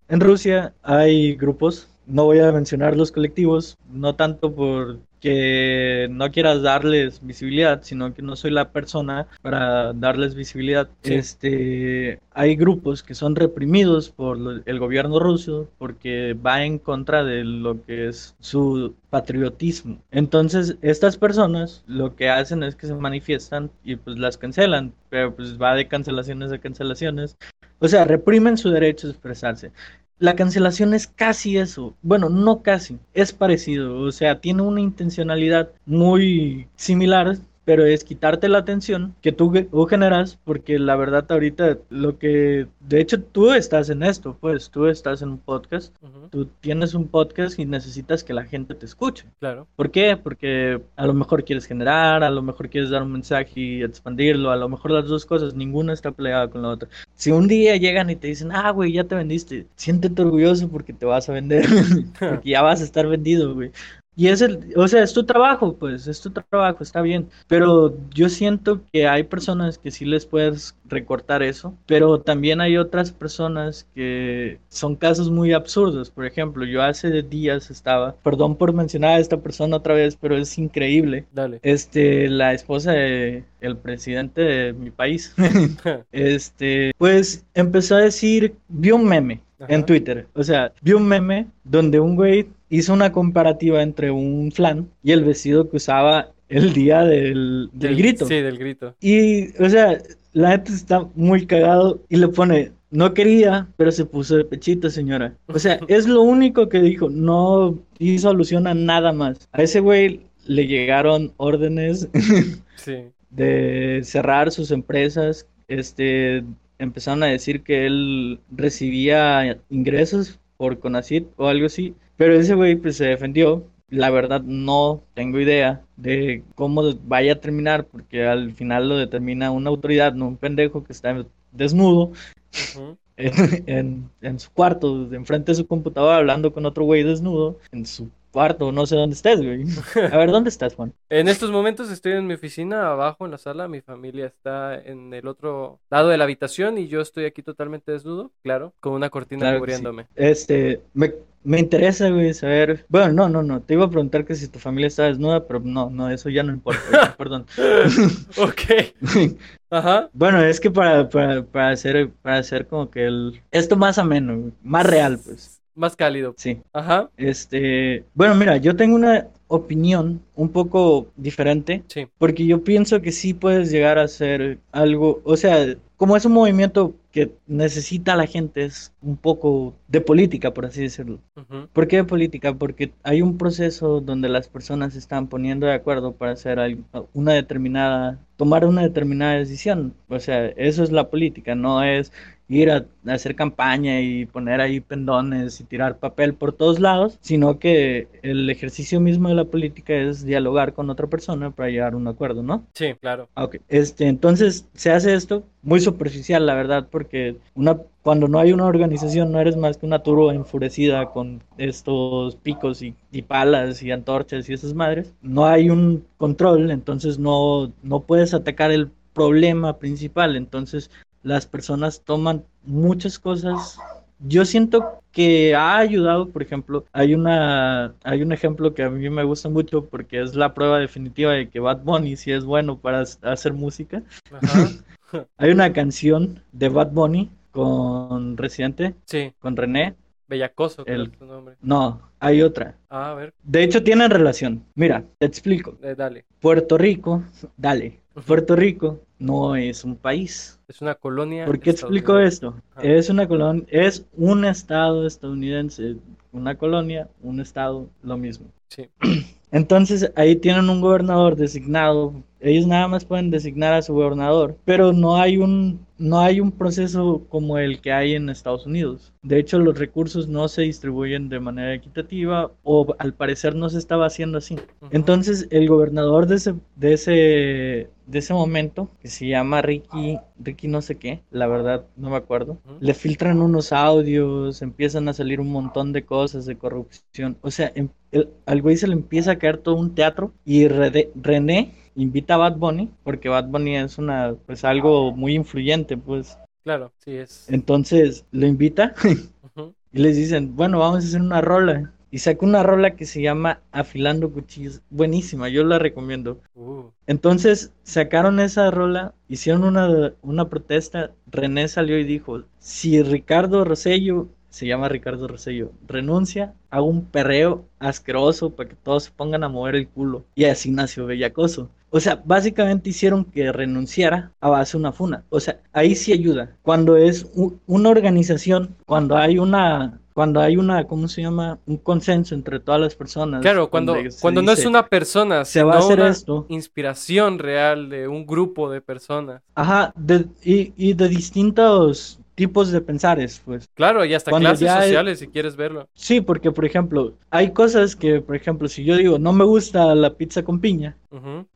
En Rusia hay grupos, no voy a mencionar los colectivos, no tanto porque no quieras darles visibilidad, sino que no soy la persona para darles visibilidad. Sí. Este, hay grupos que son reprimidos por el gobierno ruso porque va en contra de lo que es su patriotismo. Entonces, estas personas lo que hacen es que se manifiestan y pues las cancelan, pero pues va de cancelaciones a cancelaciones. O sea, reprimen su derecho a expresarse. La cancelación es casi eso. Bueno, no casi, es parecido. O sea, tiene una intencionalidad muy similar, pero es quitarte la atención que tú, tú generas, porque la verdad ahorita lo que, de hecho tú estás en esto, pues tú estás en un podcast, ujú, tú tienes un podcast y necesitas que la gente te escuche. claro. ¿Por qué? Porque a lo mejor quieres generar, a lo mejor quieres dar un mensaje y expandirlo, a lo mejor las dos cosas, ninguna está peleada con la otra. Si un día llegan y te dicen, ah, güey, ya te vendiste, siéntete orgulloso porque te vas a vender, porque ya vas a estar vendido, güey. Y es el, o sea, es tu trabajo, pues, es tu trabajo, está bien. Pero yo siento que hay personas que sí les puedes recortar eso, pero también hay otras personas que son casos muy absurdos. Por ejemplo, yo hace días estaba, perdón por mencionar a esta persona otra vez, pero es increíble. Dale. Este, la esposa de el presidente de mi país, este, pues empezó a decir, vio un meme en Ajá. Twitter, o sea, vio un meme donde un güey hizo una comparativa entre un flan y el vestido que usaba el día del, del grito. Sí, del grito. Y, o sea, la neta está muy cagado y le pone, no quería, pero se puso de pechito, señora. O sea, es lo único que dijo, no hizo alusión a nada más. A ese güey le llegaron órdenes Sí. de cerrar sus empresas, este, empezaron a decir que él recibía ingresos por Conacit o algo así. Pero ese güey pues se defendió. La verdad no tengo idea de cómo vaya a terminar, porque al final lo determina una autoridad, no un pendejo que está desnudo en, en- en su cuarto, enfrente de su computadora, hablando con otro güey desnudo, en su cuarto, no sé dónde estés, güey. A ver, ¿dónde estás, Juan? En estos momentos estoy en mi oficina, abajo en la sala. Mi familia está en el otro lado de la habitación y yo estoy aquí totalmente desnudo, claro, con una cortina Claro sí. cubriéndome. Este, me, me interesa, güey, saber. Bueno, no, no, no. Te iba a preguntar que si tu familia está desnuda, pero no, no, eso ya no importa. güey, Perdón. Ok. Ajá. Bueno, es que para, para, para hacer, para hacer como que el. Esto más ameno, güey, más real, pues. Más cálido. Sí. Ajá. Este. Bueno, mira, yo tengo una opinión un poco diferente. Sí. Porque yo pienso que sí puedes llegar a hacer algo, o sea, como es un movimiento que necesita la gente, es un poco de política, por así decirlo. ¿Por qué de política? Porque hay un proceso donde las personas se están poniendo de acuerdo para hacer una determinada, tomar una determinada decisión. O sea, eso es la política, no es ir a, a hacer campaña y poner ahí pendones y tirar papel por todos lados, sino que el ejercicio mismo de la política es dialogar con otra persona para llegar a un acuerdo, ¿no? Sí, claro. Ah, Ok, este, entonces se hace esto muy superficial, la verdad, porque una, cuando no hay una organización no eres más que una turba enfurecida con estos picos y, y palas y antorchas y esas madres. No hay un control, entonces no, no puedes atacar el problema principal, entonces las personas toman muchas cosas. Yo siento que ha ayudado, por ejemplo, hay una hay un ejemplo que a mí me gusta mucho porque es la prueba definitiva de que Bad Bunny sí es bueno para hacer música. Ajá. Hay una canción de Bad Bunny con Residente, Sí. con René. Bellacoso, El- tu nombre. No, hay otra. Ah, a ver, De hecho tienen relación. Mira, te explico. eh, dale. Puerto Rico, dale. Puerto Rico no es un país. Es una colonia. ¿Por qué explico esto? Es una colonia, es un estado estadounidense, una colonia, un estado, lo mismo. Sí. Entonces ahí tienen un gobernador designado. Ellos nada más pueden designar a su gobernador, pero no hay un no hay un proceso como el que hay en Estados Unidos. De hecho, los recursos no se distribuyen de manera equitativa o al parecer no se estaba haciendo así. Entonces, el gobernador de ese, de ese, de ese momento, que se llama Ricky, Ricky no sé qué, la verdad no me acuerdo, le filtran unos audios, empiezan a salir un montón de cosas de corrupción. O sea, em- el- al güey se le empieza a caer todo un teatro y René invita a Bad Bunny, porque Bad Bunny es una, pues algo muy influyente, pues. Claro, sí es. Entonces, lo invita y les dicen, bueno, vamos a hacer una rola. Y saca una rola que se llama Afilando Cuchillos. Buenísima, yo la recomiendo. Uh, Entonces sacaron esa rola, hicieron una, una protesta. René salió y dijo: Si Ricardo Rosello, se llama Ricardo Rosello, renuncia, hago un perreo asqueroso para que todos se pongan a mover el culo. Y así nació Bellacoso. O sea, básicamente hicieron que renunciara a base de una funa. O sea, ahí sí ayuda. Cuando es una organización, cuando hay una, cuando hay una, ¿cómo se llama? Un consenso entre todas las personas. Claro, cuando, cuando no es una persona, se va a hacer una esto. inspiración real de un grupo de personas. Ajá, de- y, y de distintos tipos de pensares, pues. Claro, y hasta Cuando clases sociales, si quieres verlo. Sí, porque, por ejemplo, hay cosas que, por ejemplo, si yo digo, no me gusta la pizza con piña,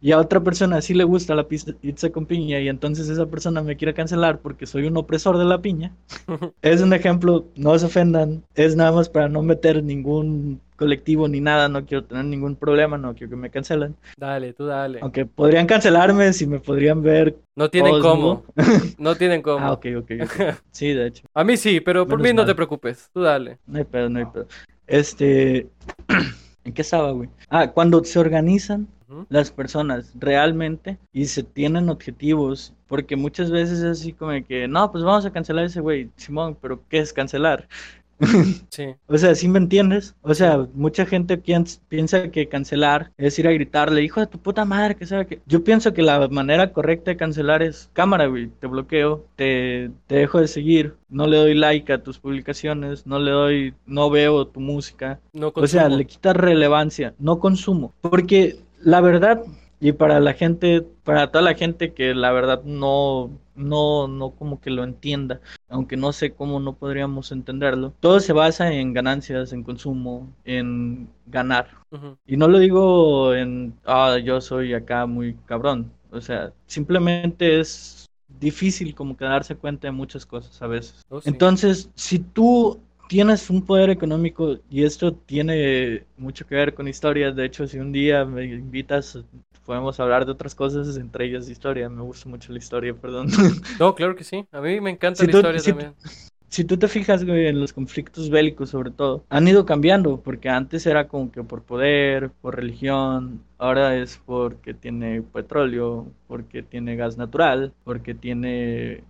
y a otra persona sí le gusta la pizza, pizza con piña, y entonces esa persona me quiere cancelar porque soy un opresor de la piña, es un ejemplo, no se ofendan, es nada más para no meter ningún colectivo ni nada, no quiero tener ningún problema, no quiero que me cancelen. Dale, tú dale. Aunque podrían cancelarme si me podrían ver. No tienen cómo. No tienen cómo. Ah, ok, ok, ok. Sí, de hecho. A mí sí, pero por Menos mí no mal. te preocupes. Tú dale. No hay pedo, no hay pedo. Este. ¿En qué estaba, güey? Ah, cuando se organizan Ujú. las personas realmente y se tienen objetivos, porque muchas veces es así como que, no, pues vamos a cancelar ese güey, Simón, pero ¿qué es cancelar? Sí. O sea, ¿sí me entiendes? O sea, mucha gente piens- piensa que cancelar es ir a gritarle, hijo de tu puta madre, que sabe que... Yo pienso que la manera correcta de cancelar es cámara, güey, te bloqueo, te, te dejo de seguir, no le doy like a tus publicaciones, no le doy, no veo tu música. No O sea, le quitas relevancia, no consumo. Porque la verdad, Y para la gente, para toda la gente que la verdad no, no, no como que lo entienda, aunque no sé cómo no podríamos entenderlo, todo se basa en ganancias, en consumo, en ganar. Y no lo digo en, ah, yo soy acá muy cabrón. O sea, simplemente es difícil como que darse cuenta de muchas cosas a veces. Oh, sí. Entonces, si tú tienes un poder económico y esto tiene mucho que ver con historias, de hecho, si un día me invitas, podemos hablar de otras cosas, entre ellas historia. Me gusta mucho la historia, perdón. No, claro que sí. A mí me encanta Si la tú- historia si- también. si tú te fijas, güey, en los conflictos bélicos sobre todo, han ido cambiando, porque antes era como que por poder, por religión, ahora es porque tiene petróleo, porque tiene gas natural, porque tiene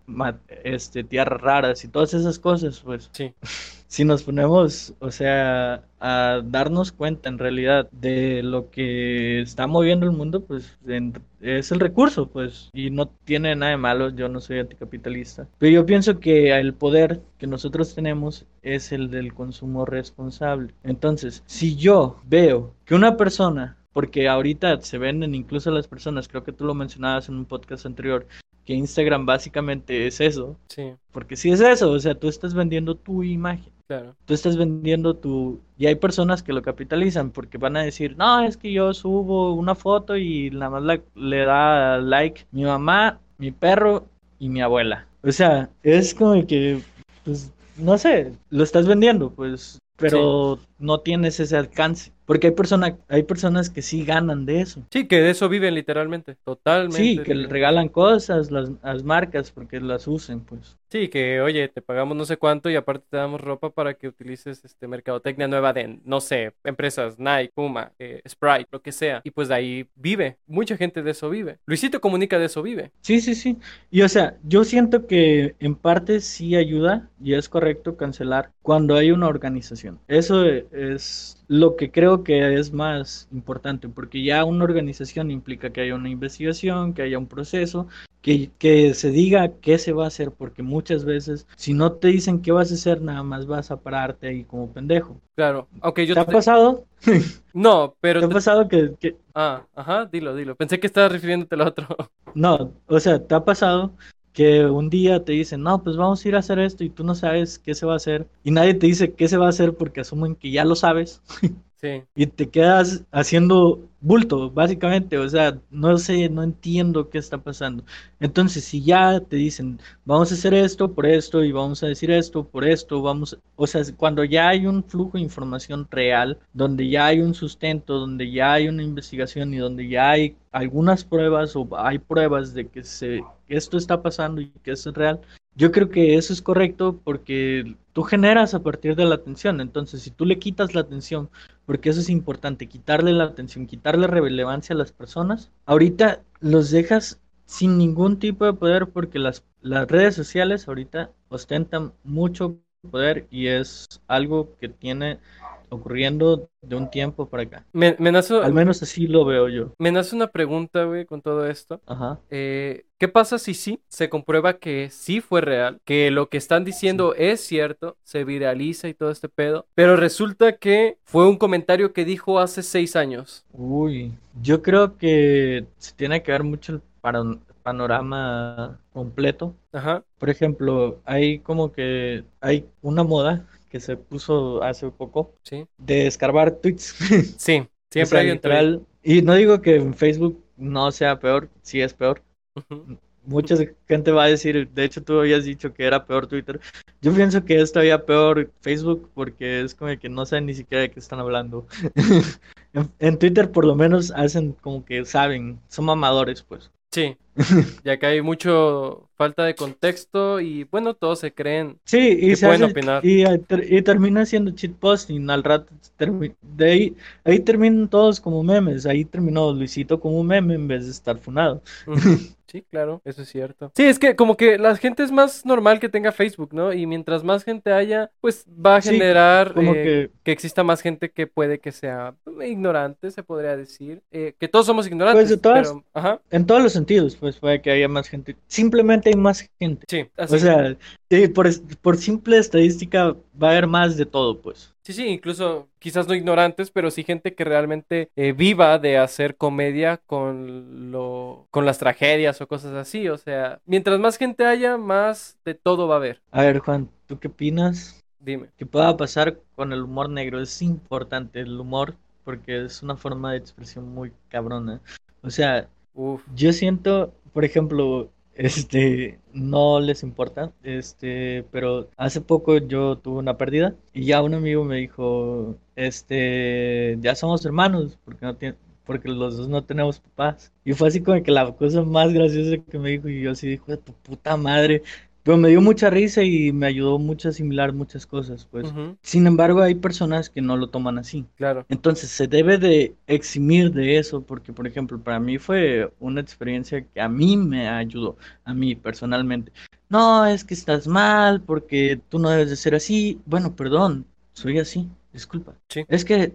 este, tierras raras y todas esas cosas, pues Sí. si nos ponemos, o sea, a darnos cuenta en realidad de lo que está moviendo el mundo, pues en- es el recurso, pues, y no tiene nada de malo, yo no soy anticapitalista, pero yo pienso que el poder que nosotros tenemos es el del consumo responsable. Entonces, si yo veo que una persona, porque ahorita se venden incluso las personas, creo que tú lo mencionabas en un podcast anterior, que Instagram básicamente es eso, Sí, porque si es eso, o sea, tú estás vendiendo tu imagen. claro. Tú estás vendiendo tu... Y hay personas que lo capitalizan porque van a decir, no, es que yo subo una foto y nada más la- le da like mi mamá, mi perro y mi abuela. O sea, es como que, pues, no sé, lo estás vendiendo, pues, pero no tienes ese alcance. Porque hay, persona, hay personas que sí ganan de eso. Sí, que de eso viven literalmente, totalmente. Sí, que le literalmente. regalan cosas las, las marcas porque las usen, pues. Sí, que oye, te pagamos no sé cuánto y aparte te damos ropa para que utilices este mercadotecnia nueva de, no sé, empresas Nike, Puma, eh, Sprite, lo que sea. Y pues de ahí vive. Mucha gente de eso vive. Luisito Comunica de eso vive. Sí, sí, sí. Y o sea, yo siento que en parte sí ayuda y es correcto cancelar cuando hay una organización. Eso es lo que creo que es más importante, porque ya una organización implica que haya una investigación, que haya un proceso, que, que se diga qué se va a hacer, porque muchas veces si no te dicen qué vas a hacer, nada más vas a pararte ahí como pendejo. Claro. Aunque yo ¿Te ha te- pasado? No, pero... ¿Te ha te- pasado que, que- Ah, ajá, dilo, dilo. Pensé que estabas refiriéndote al otro. No, o sea, ¿te ha pasado que un día te dicen, no, pues vamos a ir a hacer esto y tú no sabes qué se va a hacer y nadie te dice qué se va a hacer porque asumen que ya lo sabes Sí. y te quedas haciendo bulto, básicamente, o sea, no sé, no entiendo qué está pasando. Entonces, si ya te dicen, vamos a hacer esto por esto y vamos a decir esto por esto, vamos, o sea, cuando ya hay un flujo de información real, donde ya hay un sustento, donde ya hay una investigación y donde ya hay algunas pruebas o hay pruebas de que se esto está pasando y que eso es real, yo creo que eso es correcto porque tú generas a partir de la atención. Entonces, si tú le quitas la atención, porque eso es importante, quitarle la atención, quitarle relevancia a las personas, ahorita los dejas sin ningún tipo de poder porque las, las redes sociales ahorita ostentan mucho poder y es algo que tiene ocurriendo de un tiempo para acá. Me, me Al menos así lo veo yo. me nace una pregunta, güey, con todo esto. Ajá. Eh, ¿qué pasa si sí se comprueba que sí fue real? Que lo que están diciendo es cierto, se viraliza y todo este pedo, pero resulta que fue un comentario que dijo hace seis años. Uy, yo creo que se tiene que ver mucho el pano- panorama completo. Ajá, Por ejemplo, hay como que hay una moda que se puso hace poco sí. de escarbar tweets. Sí, O siempre sea, hay un literal, Y no digo que en Facebook no sea peor, sí es peor. Mucha gente va a decir, de hecho tú habías dicho que era peor Twitter. Yo pienso que es todavía peor Facebook porque es como que no saben ni siquiera de qué están hablando. En, en Twitter por lo menos hacen como que saben, son mamadores pues. Sí, ya que hay mucho falta de contexto y bueno, todos se creen. Sí, y Que se pueden hace- opinar. y, eh, y termina siendo shitposting al rato de ahí ahí terminan todos como memes, ahí terminó Luisito como un meme en vez de estar funado. Ujú. Sí, claro, eso es cierto. Sí, es que como que la gente es más normal que tenga Facebook, ¿no? Y mientras más gente haya, pues va a Sí, generar Como eh, que que exista más gente que puede que sea ignorante, se podría decir. Eh, que todos somos ignorantes, Pues, de todas- pero... Ajá, en todos los sentidos, pues puede que haya más gente. Simplemente hay más gente. sí, así. O sea, Sí, por, por simple estadística va a haber más de todo, pues. Sí, sí, incluso quizás no ignorantes, pero sí gente que realmente eh, viva de hacer comedia con lo, con las tragedias o cosas así. O sea, mientras más gente haya, más de todo va a haber. A ver, Juan, ¿tú qué opinas? Dime. ¿Qué pueda pasar con el humor negro? Es importante el humor porque es una forma de expresión muy cabrona. O sea, Uf. yo siento, por ejemplo, este, no les importa, este, pero hace poco yo tuve una pérdida y ya un amigo me dijo, este, ya somos hermanos porque no tiene, porque los dos no tenemos papás. Y fue así como que la cosa más graciosa que me dijo y yo así dijo, de tu puta madre. Pero me dio mucha risa y me ayudó mucho a asimilar muchas cosas, pues. Sin embargo, hay personas que no lo toman así. claro. Entonces se debe de eximir de eso porque, por ejemplo, para mí fue una experiencia que a mí me ayudó, a mí personalmente. No, es que estás mal porque tú no debes de ser así. Bueno, perdón, soy así, disculpa. Sí. Es que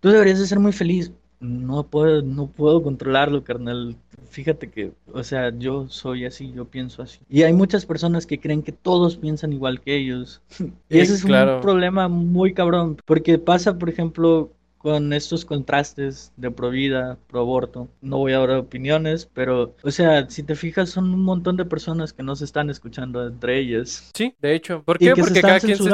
tú deberías de ser muy feliz. No puedo, no puedo controlarlo, carnal. Fíjate que, o sea, yo soy así, yo pienso así. Y hay muchas personas que creen que todos piensan igual que ellos. Y ese es un problema muy cabrón, porque pasa, por ejemplo, con estos contrastes de pro vida, pro aborto. No voy a dar opiniones, pero, o sea, si te fijas, son un montón de personas que no se están escuchando entre ellas. Sí, de hecho. ¿Por Y qué? que se Porque están cada quien se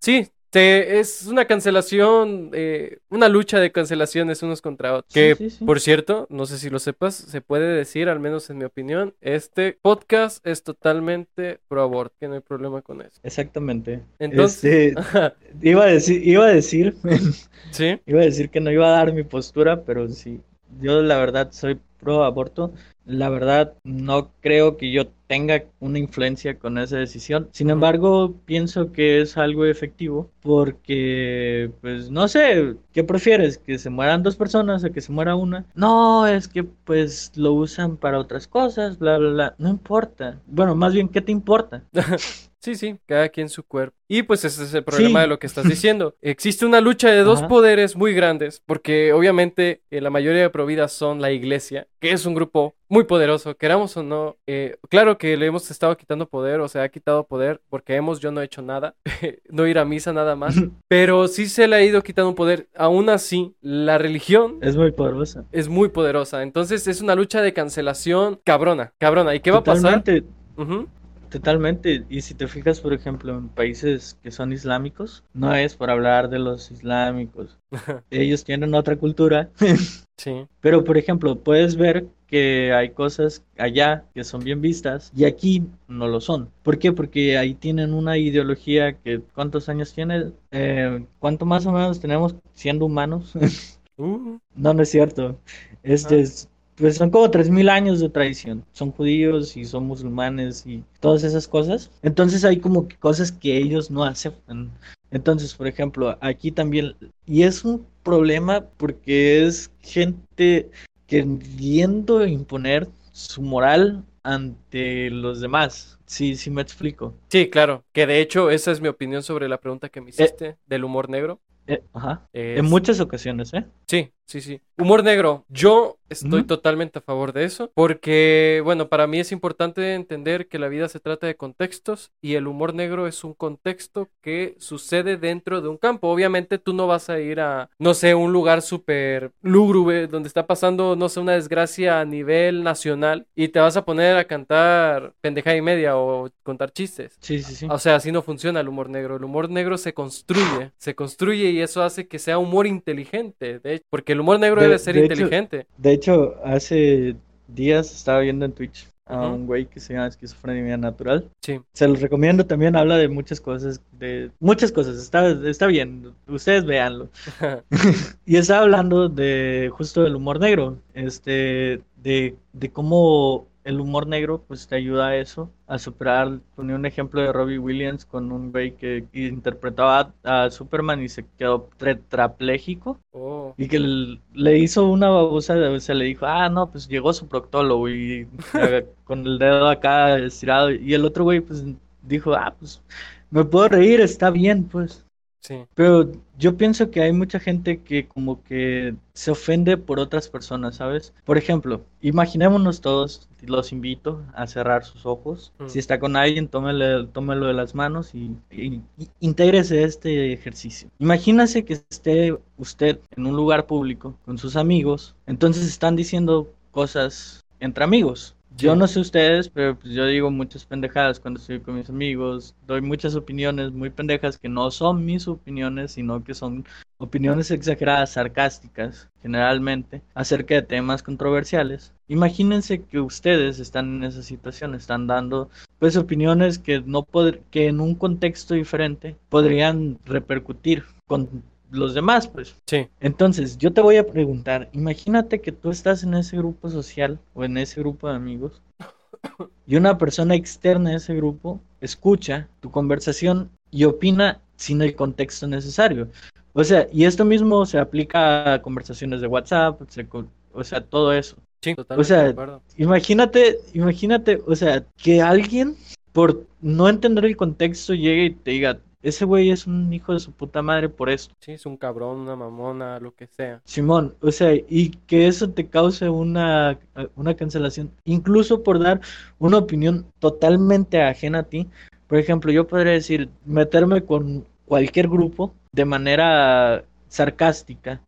Sí, te- es una cancelación, eh, una lucha de cancelaciones unos contra otros. Sí, Que, sí, sí. por cierto, no sé si lo sepas, se puede decir, al menos en mi opinión, este podcast es totalmente pro aborto, que no hay problema con eso. Exactamente. Entonces, Este, iba a decir, iba a decir, sí, iba a decir que no iba a dar mi postura, pero sí, yo la verdad soy pro aborto. La verdad, no creo que yo tenga una influencia con esa decisión. Sin embargo, pienso que es algo efectivo porque, pues, no sé, ¿qué prefieres? ¿Que se mueran dos personas o que se muera una? No, es que, pues, lo usan para otras cosas, bla, bla, bla. No importa. Bueno, más bien, ¿qué te importa? sí, sí, cada quien su cuerpo. Y pues ese es el problema Sí. de lo que estás diciendo. Existe una lucha de dos Ajá. poderes muy grandes, porque obviamente eh, la mayoría de providas son la iglesia, que es un grupo muy poderoso, queramos o no. eh, claro que le hemos estado quitando poder, o sea, ha quitado poder, porque hemos, yo no he hecho nada, no ir a misa nada más, pero sí se le ha ido quitando un poder. Aún así, la religión Es muy poderosa. es muy poderosa, entonces es una lucha de cancelación cabrona, cabrona. ¿Y qué va a pasar? Totalmente, Ujú, Totalmente, y si te fijas, por ejemplo, en países que son islámicos, no es por hablar de los islámicos, ellos tienen otra cultura, Sí. pero por ejemplo, puedes ver que hay cosas allá que son bien vistas y aquí no lo son. ¿Por qué? Porque ahí tienen una ideología que, ¿cuántos años tiene? Eh, ¿cuánto más o menos tenemos siendo humanos? Uh, No, no es cierto. Este Ah. es, pues son como 3000 años de tradición. Son judíos y son musulmanes y todas esas cosas. Entonces hay como que cosas que ellos no aceptan. Entonces, por ejemplo, aquí también, y es un problema porque es gente queriendo imponer su moral ante los demás. Sí, sí me explico. Sí, claro, que de hecho esa es mi opinión sobre la pregunta que me hiciste del humor negro. Eh, ajá. Es- En muchas ocasiones, ¿eh? Sí, sí, sí. Humor negro. Yo estoy totalmente a favor de eso porque, bueno, para mí es importante entender que la vida se trata de contextos y el humor negro es un contexto que sucede dentro de un campo. Obviamente tú no vas a ir a, no sé, un lugar súper lúgubre donde está pasando, no sé, una desgracia a nivel nacional y te vas a poner a cantar pendeja y media o contar chistes. Sí, sí, sí. O sea, así no funciona el humor negro. El humor negro se construye, se construye y eso hace que sea humor inteligente, de hecho, porque el humor negro De- debe ser de hecho- inteligente. De hecho, hace días estaba viendo en Twitch a un güey que se llama esquizofrenia natural. Sí. Se los recomiendo también, habla de muchas cosas, de muchas cosas, está, está bien, ustedes véanlo. Y estaba hablando de justo del humor negro, este, de, de cómo el humor negro pues te ayuda a eso, a superar, ponía un ejemplo de Robbie Williams con un güey que interpretaba a Superman y se quedó tetrapléjico. Oh, Y que le hizo una babosa, o sea, le dijo, ah, no, pues llegó su proctólogo y con el dedo acá estirado. Y el otro güey, pues dijo, ah, pues me puedo reír, está bien, pues. Sí. Pero yo pienso que hay mucha gente que como que se ofende por otras personas, ¿sabes? Por ejemplo, imaginémonos todos, los invito a cerrar sus ojos. Mm. Si está con alguien, tómele, tómelo de las manos y, y, y intégrese a este ejercicio. Imagínese que esté usted en un lugar público con sus amigos, entonces están diciendo cosas entre amigos. Yo no sé ustedes, pero pues yo digo muchas pendejadas cuando estoy con mis amigos. Doy muchas opiniones muy pendejas que no son mis opiniones, sino que son opiniones exageradas, sarcásticas, generalmente, acerca de temas controversiales. Imagínense que ustedes están en esa situación, están dando pues opiniones que no que en un contexto diferente podrían repercutir con los demás, pues. Sí. Entonces, yo te voy a preguntar, imagínate que tú estás en ese grupo social o en ese grupo de amigos y una persona externa a ese grupo escucha tu conversación y opina sin el contexto necesario. O sea, y esto mismo se aplica a conversaciones de WhatsApp, se o sea, todo eso. Sí, totalmente sea, de. Imagínate, imagínate, o sea, que alguien por no entender el contexto llegue y te diga, ese güey es un hijo de su puta madre por esto. Sí, es un cabrón, una mamona, lo que sea. Simón, o sea, y que eso te cause una, una cancelación, incluso por dar una opinión totalmente ajena a ti. Por ejemplo, yo podría decir, meterme con cualquier grupo de manera sarcástica,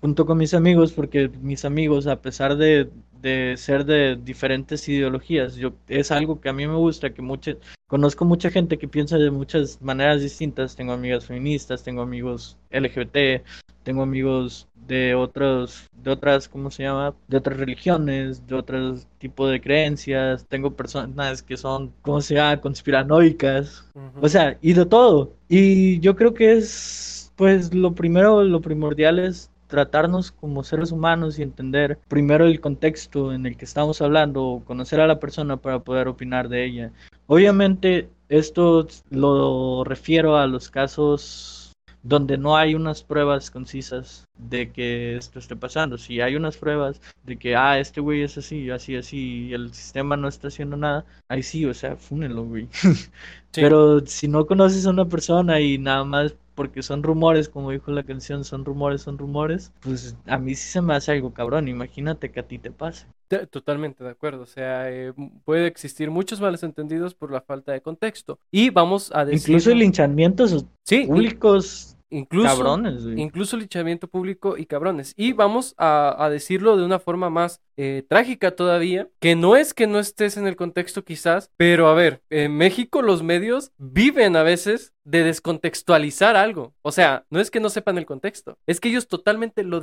Junto con mis amigos, porque mis amigos, a pesar de, de ser de diferentes ideologías, yo, es algo que a mí me gusta, que mucha, conozco mucha gente que piensa de muchas maneras distintas, tengo amigas feministas, tengo amigos LGBT, tengo amigos de otros, de otras, ¿cómo se llama? De otras religiones, de otros tipos de creencias, tengo personas que son, ¿cómo se llama? Conspiranoicas, o sea, y de todo. Y yo creo que es, pues, lo primero, lo primordial es tratarnos como seres humanos y entender primero el contexto en el que estamos hablando, conocer a la persona para poder opinar de ella. Obviamente, esto lo refiero a los casos donde no hay unas pruebas concisas de que esto esté pasando. Si hay unas pruebas de que, ah, este güey es así, así, así, y el sistema no está haciendo nada, ahí sí, o sea, fúnelo, güey. Sí. Pero si no conoces a una persona y nada más porque son rumores, como dijo la canción, son rumores, son rumores, pues a mí sí se me hace algo cabrón. Imagínate que a ti te pase. Te- Totalmente de acuerdo. O sea, eh, puede existir muchos malos entendidos por la falta de contexto. Y vamos a decir. Incluso linchamientos Sí, públicos incluso. cabrones, güey. Incluso linchamiento público y cabrones. Y vamos a, a decirlo de una forma más eh, trágica todavía, que no es que no estés en el contexto quizás, pero a ver, en México los medios viven a veces de descontextualizar algo. O sea, no es que no sepan el contexto, es que ellos totalmente lo,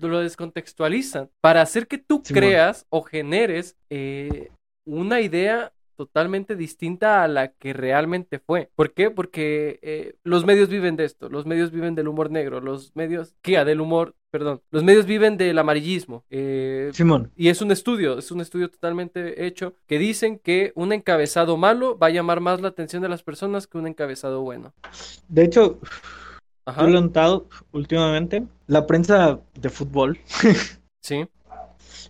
lo descontextualizan para hacer que tú creas o generes eh, una idea totalmente distinta a la que realmente fue. ¿Por qué? Porque eh, los medios viven de esto, los medios viven del humor negro, los medios, ¿qué? Del humor, perdón, los medios viven del amarillismo. eh, Simón, y es un estudio, es un estudio totalmente hecho que dicen que un encabezado malo va a llamar más la atención de las personas que un encabezado bueno. de hecho, Ajá, yo lo he notado últimamente. La prensa de fútbol sí,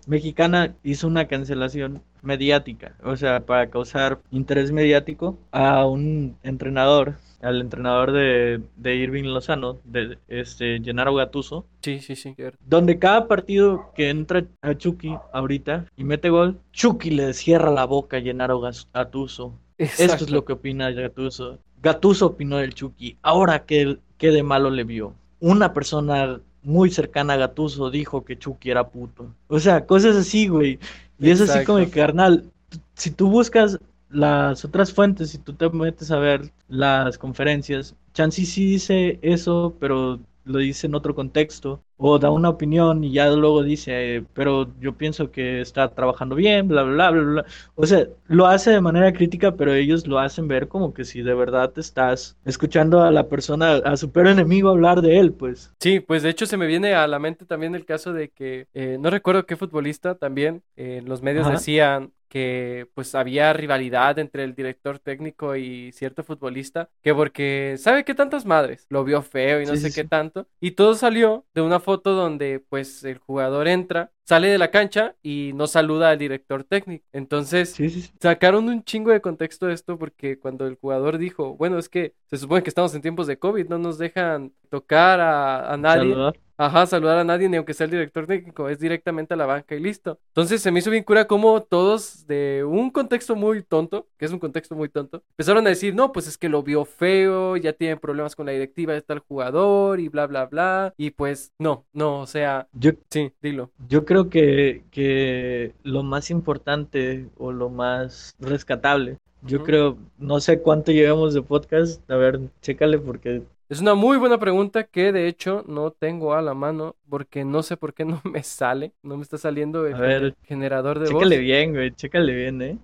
mexicana hizo una cancelación mediática, o sea, para causar interés mediático a un entrenador, al entrenador de, de Irving Lozano, de este Gennaro Gattuso, sí, sí, sí. donde cada partido que entra a Chucky ahorita y mete gol, Chucky le cierra la boca a Gennaro Gattuso. Esto es Exacto. lo que opina Gattuso. Gattuso opinó del Chucky. Ahora, ¿qué, qué de malo le vio? Una persona muy cercana a Gattuso dijo que Chucky era puto. O sea, cosas así, güey. Y es así como, carnal, si tú buscas las otras fuentes, si tú te metes a ver las conferencias, Chansey sí dice eso, pero lo dice en otro contexto, o da una opinión y ya luego dice, eh, pero yo pienso que está trabajando bien, bla, bla, bla, bla, bla. O sea, lo hace de manera crítica, pero ellos lo hacen ver como que si de verdad estás escuchando a la persona, a su peor enemigo hablar de él, pues. Sí, pues de hecho se me viene a la mente también el caso de que eh, no recuerdo qué futbolista también eh, los medios Ajá. decían que pues había rivalidad entre el director técnico y cierto futbolista, que porque sabe qué tantas madres, lo vio feo y no Sí, sé sí, qué tanto, y todo salió de una foto donde pues el jugador entra sale de la cancha y no saluda al director técnico. Entonces, Sí, sí, sí. sacaron un chingo de contexto de esto porque cuando el jugador dijo, bueno, es que se supone que estamos en tiempos de COVID, no nos dejan tocar a, a nadie. Saludar. Ajá, saludar a nadie, ni aunque sea el director técnico, es directamente a la banca y listo. Entonces se me hizo bien cura como todos de un contexto muy tonto, que es un contexto muy tonto, empezaron a decir, no, pues es que lo vio feo, ya tienen problemas con la directiva de tal jugador y bla, bla, bla. Y pues no, no, o sea, Yo, sí, dilo. yo creo que, que lo más importante o lo más rescatable, yo creo, no sé cuánto llevamos de podcast, a ver, chécale porque Es una muy buena pregunta que de hecho no tengo a la mano porque no sé por qué no me sale, no me está saliendo el A ver, gener- generador de voz. chécale bien, güey, chécale bien, ¿eh?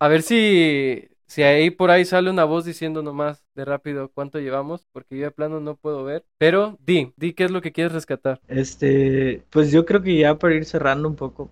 A ver si, si ahí por ahí sale una voz diciendo nomás de rápido cuánto llevamos, porque yo de plano no puedo ver. Pero di, di qué es lo que quieres rescatar. Este, pues yo creo que ya para ir cerrando un poco,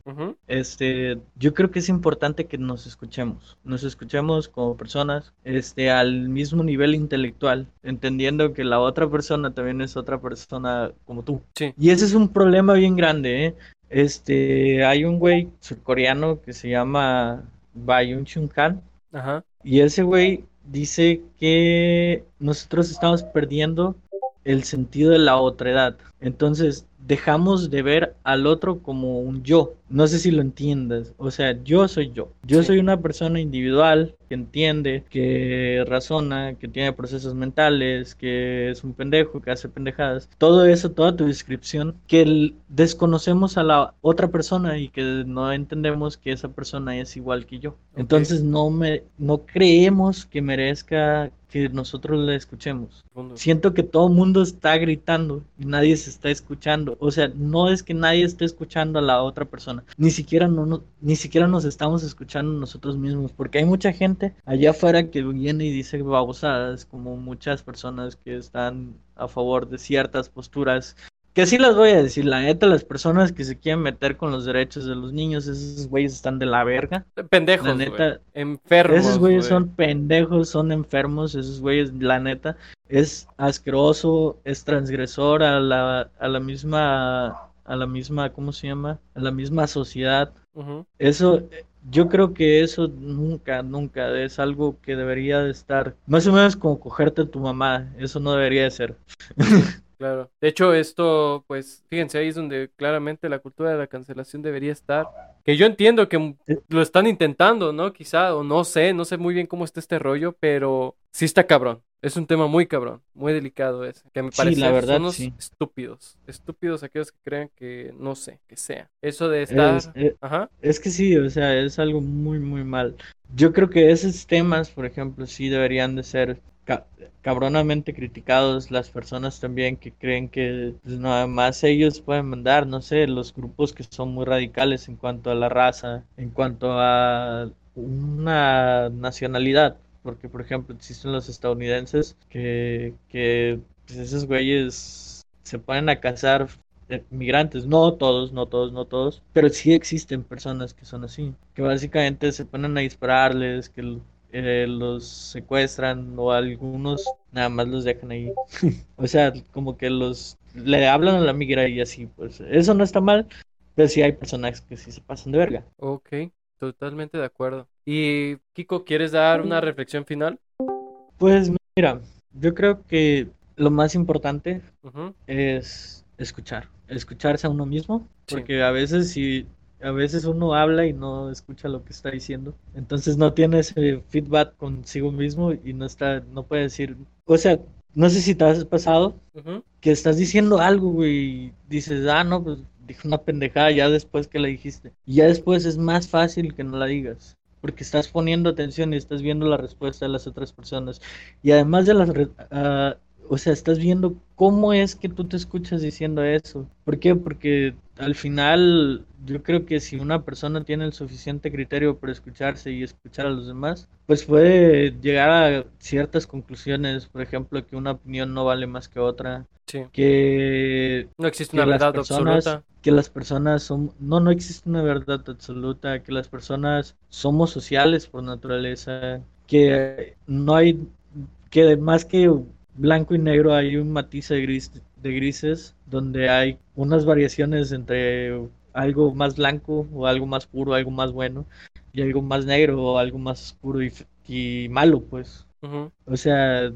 este, yo creo que es importante que nos escuchemos, nos escuchemos como personas, este, al mismo nivel intelectual, entendiendo que la otra persona también es otra persona como tú. Sí. Y ese es un problema bien grande, ¿eh? Este, hay un güey surcoreano que se llama Bayun Chun Han, Ajá. y ese güey dice que nosotros estamos perdiendo el sentido de la otredad. Entonces, dejamos de ver al otro como un yo. No sé si lo entiendas. O sea, yo soy yo. Yo Sí. soy una persona individual que entiende, que razona, que tiene procesos mentales, que es un pendejo, que hace pendejadas. Todo eso, toda tu descripción, que desconocemos a la otra persona y que no entendemos que esa persona es igual que yo. Entonces no me no creemos que merezca que nosotros la escuchemos. Siento que todo el mundo está gritando y nadie se está escuchando. O sea, no es que nadie esté escuchando a la otra persona. Ni siquiera, no, no- ni siquiera nos estamos escuchando nosotros mismos. Porque hay mucha gente allá afuera que viene y dice babosadas, como muchas personas que están a favor de ciertas posturas. Que sí las voy a decir, la neta, las personas que se quieren meter con los derechos de los niños, esos güeyes están de la verga. Pendejos, La neta, Enfermos, esos güeyes güey. son pendejos, son enfermos, esos güeyes, la neta, es asqueroso, es transgresor a la, a la misma, a la misma, ¿cómo se llama? A la misma sociedad. Ujú. Eso, eh, yo creo que eso nunca, nunca es algo que debería de estar, más o menos como cogerte a tu mamá, eso no debería de ser. Claro. De hecho, esto, pues, fíjense, ahí es donde claramente la cultura de la cancelación debería estar. Que yo entiendo que lo están intentando, ¿no? Quizá, o no sé, no sé muy bien cómo está este rollo, pero sí está cabrón. Es un tema muy cabrón, muy delicado ese. Que me Sí, parece la verdad, son unos sí. estúpidos. Estúpidos aquellos que crean que no sé, que sea. Eso de estar. Es- eh, Ajá. Es que sí, o sea, es algo muy, muy mal. Yo creo que esos temas, por ejemplo, sí deberían de ser ca- cabronamente criticados. Las personas también que creen que pues, nada más ellos pueden mandar, no sé, los grupos que son muy radicales en cuanto a la raza, en cuanto a una nacionalidad. Porque, por ejemplo, existen los estadounidenses que, que pues, esos güeyes se ponen a cazar eh, migrantes, no todos, no todos, no todos, pero sí existen personas que son así, que básicamente se ponen a dispararles, que eh, los secuestran o algunos nada más los dejan ahí. o sea, como que los le hablan a la migra y así, pues eso no está mal, pero sí hay personajes que sí se pasan de verga. Ok, totalmente de acuerdo. Y, Kiko, ¿quieres dar una reflexión final? Pues mira, yo creo que lo más importante es escuchar, escucharse a uno mismo, Sí. porque a veces si a veces uno habla y no escucha lo que está diciendo, entonces no tiene ese feedback consigo mismo y no está, no puede decir, o sea, no sé si te has pasado que estás diciendo algo, güey, y dices, ah, no, pues dije una pendejada ya después que la dijiste, y ya después es más fácil que no la digas. Porque estás poniendo atención y estás viendo la respuesta de las otras personas. Y además de las, ah, o sea, estás viendo cómo es que tú te escuchas diciendo eso. ¿Por qué? Porque al final yo creo que si una persona tiene el suficiente criterio para escucharse y escuchar a los demás, pues puede llegar a ciertas conclusiones. Por ejemplo, que una opinión no vale más que otra. Sí. Que No existe que una verdad personas, absoluta. que las personas son, no, no existe una verdad absoluta, que las personas somos sociales por naturaleza, que no hay, que más que blanco y negro hay un matiz de, gris, de grises donde hay unas variaciones entre algo más blanco o algo más puro, algo más bueno, y algo más negro o algo más oscuro y, y malo, pues. O sea,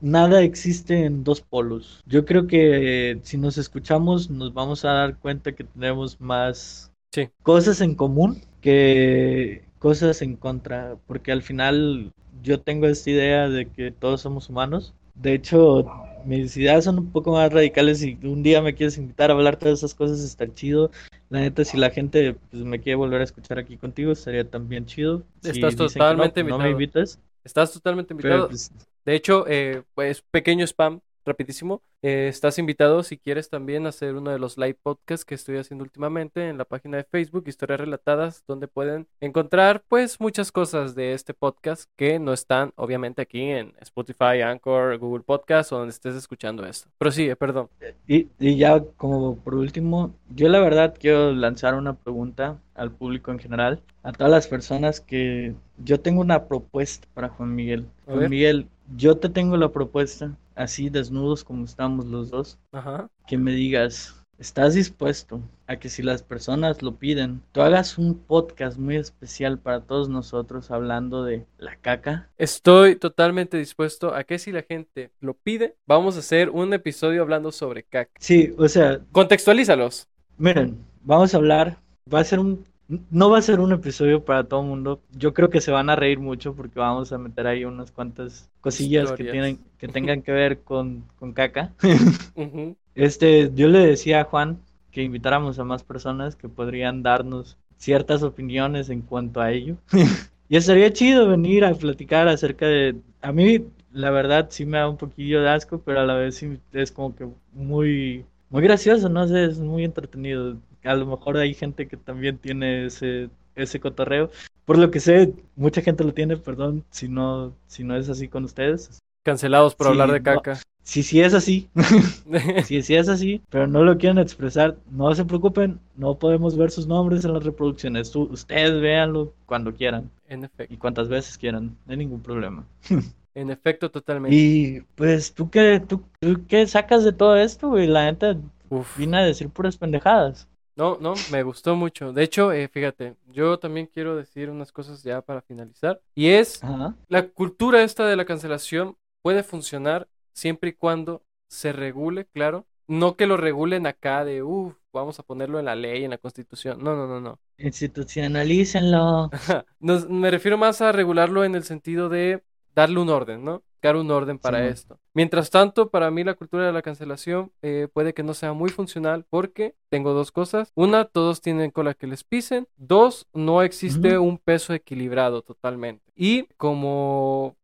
nada existe en dos polos. Yo creo que si nos escuchamos nos vamos a dar cuenta que tenemos más Sí. cosas en común que cosas en contra, porque al final yo tengo esta idea de que todos somos humanos. De hecho, mis ideas son un poco más radicales y un día me quieres invitar a hablar todas esas cosas, está chido. La neta, si la gente pues, me quiere volver a escuchar aquí contigo, estaría también chido. Si Estás no, totalmente pues, no me invitado. invitas. Estás totalmente Pero, invitado. pues, De hecho, eh, pues pequeño spam, rapidísimo. Eh, estás invitado si quieres también hacer uno de los live podcasts que estoy haciendo últimamente en la página de Facebook, Historias Relatadas, donde pueden encontrar pues muchas cosas de este podcast que no están obviamente aquí en Spotify, Anchor, Google Podcast o donde estés escuchando esto. Pero sí, perdón. Y, y ya como por último, yo la verdad quiero lanzar una pregunta al público en general, a todas las personas que yo tengo una propuesta para Juan Miguel. Juan. Miguel, yo te tengo la propuesta, así desnudos como estamos los dos, Ajá. que me digas, ¿estás dispuesto a que si las personas lo piden, tú hagas un podcast muy especial para todos nosotros hablando de la caca? Estoy totalmente dispuesto a que si la gente lo pide, vamos a hacer un episodio hablando sobre caca. Sí, o sea, Contextualízalos. Miren, vamos a hablar, va a ser un, no va a ser un episodio para todo el mundo. Yo creo que se van a reír mucho porque vamos a meter ahí unas cuantas cosillas que tienen, que tengan que ver con, con caca. Este, yo le decía a Juan que invitáramos a más personas que podrían darnos ciertas opiniones en cuanto a ello. Y estaría chido venir a platicar acerca de, a mí la verdad sí me da un poquillo de asco, pero a la vez sí es como que muy, muy gracioso, no sé, es muy entretenido. A lo mejor hay gente que también tiene ese, ese cotorreo. Por lo que sé, mucha gente lo tiene, perdón, si no, si no es así con ustedes. Cancelados por Sí, hablar de no. caca. Si sí es así, si sí es así, pero no lo quieren expresar, no se preocupen, no podemos ver sus nombres en las reproducciones. Tú- ustedes véanlo cuando quieran En efecto. y cuantas veces quieran, no hay ningún problema. En efecto, totalmente. Y pues, ¿tú qué, tú, tú qué sacas de todo esto, güey? La neta, Uf. vine a decir puras pendejadas. No, no, me gustó mucho. De hecho, eh, fíjate, yo también quiero decir unas cosas ya para finalizar. Y es, Ajá. la cultura esta de la cancelación puede funcionar siempre y cuando se regule, claro. No que lo regulen acá de, uff, vamos a ponerlo en la ley, en la constitución. No, no, no, no. Institucionalícenlo. Nos- me refiero más a regularlo en el sentido de darle un orden, ¿no? Dar un orden para esto. Mientras tanto, para mí la cultura de la cancelación eh, puede que no sea muy funcional porque tengo dos cosas. Una, todos tienen cola que les pisen. Dos, no existe un peso equilibrado totalmente. Y como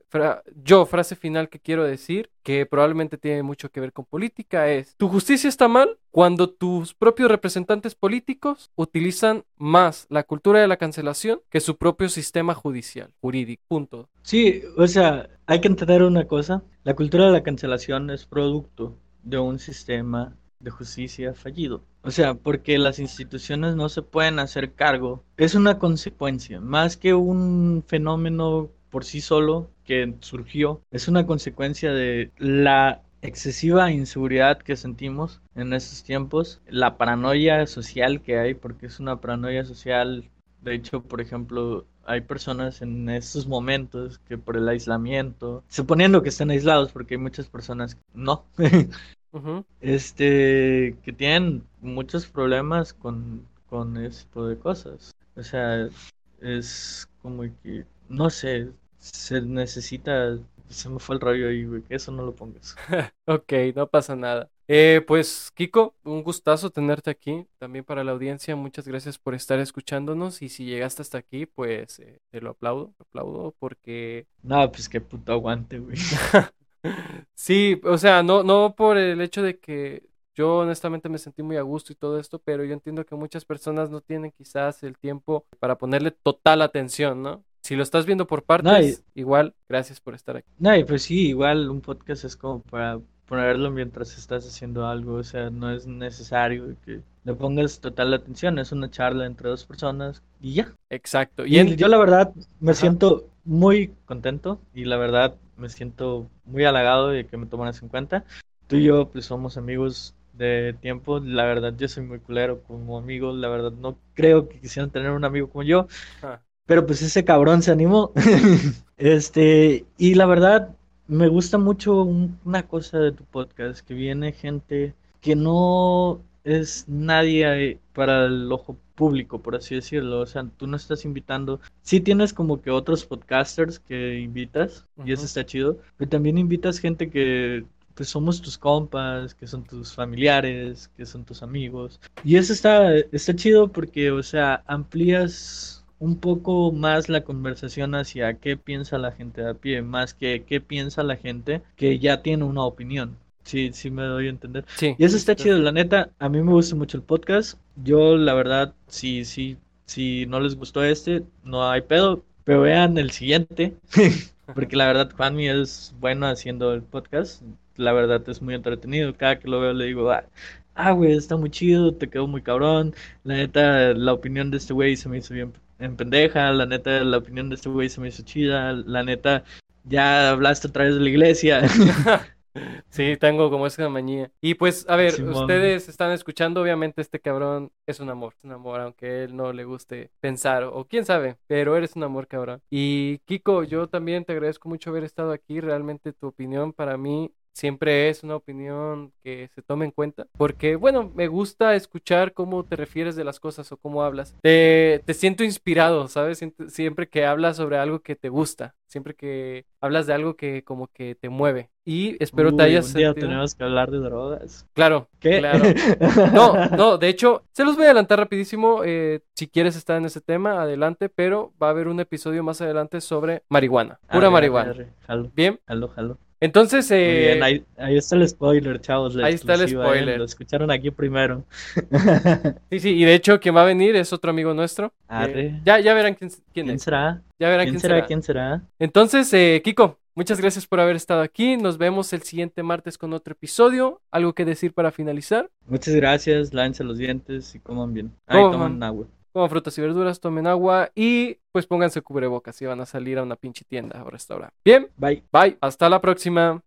yo, frase final que quiero decir, que probablemente tiene mucho que ver con política, es, tu justicia está mal cuando tus propios representantes políticos utilizan más la cultura de la cancelación que su propio sistema judicial, jurídico, punto. Sí, o sea, hay que entender una cosa. La cultura de la cancelación es producto de un sistema de justicia fallido. O sea, porque las instituciones no se pueden hacer cargo. Es una consecuencia, más que un fenómeno por sí solo que surgió. Es una consecuencia de la excesiva inseguridad que sentimos en estos tiempos, la paranoia social que hay, porque es una paranoia social de hecho, por ejemplo, hay personas en estos momentos que por el aislamiento, suponiendo que estén aislados, porque hay muchas personas que no, este, que tienen muchos problemas con, con ese tipo de cosas. O sea, es como que, no sé, se necesita, se me fue el rollo ahí, güey, que eso no lo pongas. Ok, no pasa nada. Eh, pues, Kiko, un gustazo tenerte aquí. También para la audiencia, muchas gracias por estar escuchándonos. Y si llegaste hasta aquí, pues eh, te lo aplaudo, te aplaudo porque No, pues qué puto aguante, güey. Sí, o sea, no, no por el hecho de que yo honestamente me sentí muy a gusto y todo esto, pero yo entiendo que muchas personas no tienen quizás el tiempo para ponerle total atención, ¿no? Si lo estás viendo por partes, igual, gracias por estar aquí. No, y pues sí, igual un podcast es como para ponerlo mientras estás haciendo algo, o sea, no es necesario que le pongas total atención, es una charla entre dos personas y ya. Exacto. Y Y en- yo la verdad me Ajá. siento muy contento y la verdad me siento muy halagado de que me tomaras en cuenta. Tú y yo pues somos amigos de tiempo. La verdad, yo soy muy culero como amigo. La verdad, no creo que quisieran tener un amigo como yo. Ah. Pero pues ese cabrón se animó. Este, y la verdad, me gusta mucho un- una cosa de tu podcast, que viene gente que no es nadie eh, para el ojo público, por así decirlo. O sea, tú no estás invitando. Sí tienes como que otros podcasters que invitas, y eso está chido, pero también invitas gente que pues somos tus compas, que son tus familiares, que son tus amigos. Y eso está, está chido porque, o sea, amplías un poco más la conversación hacia qué piensa la gente de a pie, más que qué piensa la gente que ya tiene una opinión. Sí, sí me doy a entender. Sí. Y eso está sí, chido, la neta, a mí me gusta mucho el podcast. Yo, la verdad, si, si, si no les gustó este, no hay pedo, pero vean el siguiente, porque la verdad, Juanmi es bueno haciendo el podcast. La verdad, es muy entretenido. Cada que lo veo le digo, ah, ah, güey, está muy chido, te quedó muy cabrón. La neta, la opinión de este güey se me hizo bien en pendeja. La neta, la opinión de este güey se me hizo chida. La neta, ya hablaste otra vez de la iglesia. Sí, tengo como esa manía. Y pues, a ver, Simón. ustedes están escuchando, obviamente este cabrón es un amor, es un amor, aunque él no le guste pensar, o, quién sabe, pero eres un amor, cabrón. Y Kiko, yo también te agradezco mucho haber estado aquí, realmente tu opinión para mí siempre es una opinión que se tome en cuenta, porque bueno, me gusta escuchar cómo te refieres de las cosas o cómo hablas. Te, te siento inspirado, ¿sabes? Siempre que hablas sobre algo que te gusta, siempre que hablas de algo que como que te mueve. Y espero te Uy, hayas un día sentido- tenemos que hablar de drogas. Claro, ¿Qué? claro. No, no, de hecho, se los voy a adelantar rapidísimo. eh, si quieres estar en ese tema, adelante, pero va a haber un episodio más adelante sobre marihuana, pura Arre, marihuana. arre. Jalo, Bien, jalo, jalo. Entonces, eh, bien, ahí, ahí está el spoiler, chavos. la ahí está el ¿eh? spoiler. Lo escucharon aquí primero. sí, sí, y de hecho, quien va a venir es otro amigo nuestro. eh, ya, ya verán quién, quién ¿Quién es. será? Ya verán ¿Quién quién será? será. ¿Quién será? Entonces, eh, Kiko, muchas gracias por haber estado aquí. Nos vemos el siguiente martes con otro episodio. ¿Algo que decir para finalizar? Muchas gracias, lávense los dientes y coman bien. Coman. toman agua. Coman frutas y verduras, tomen agua y pues pónganse cubrebocas si van a salir a una pinche tienda o restaurante. Bien, Bye. bye, hasta la próxima.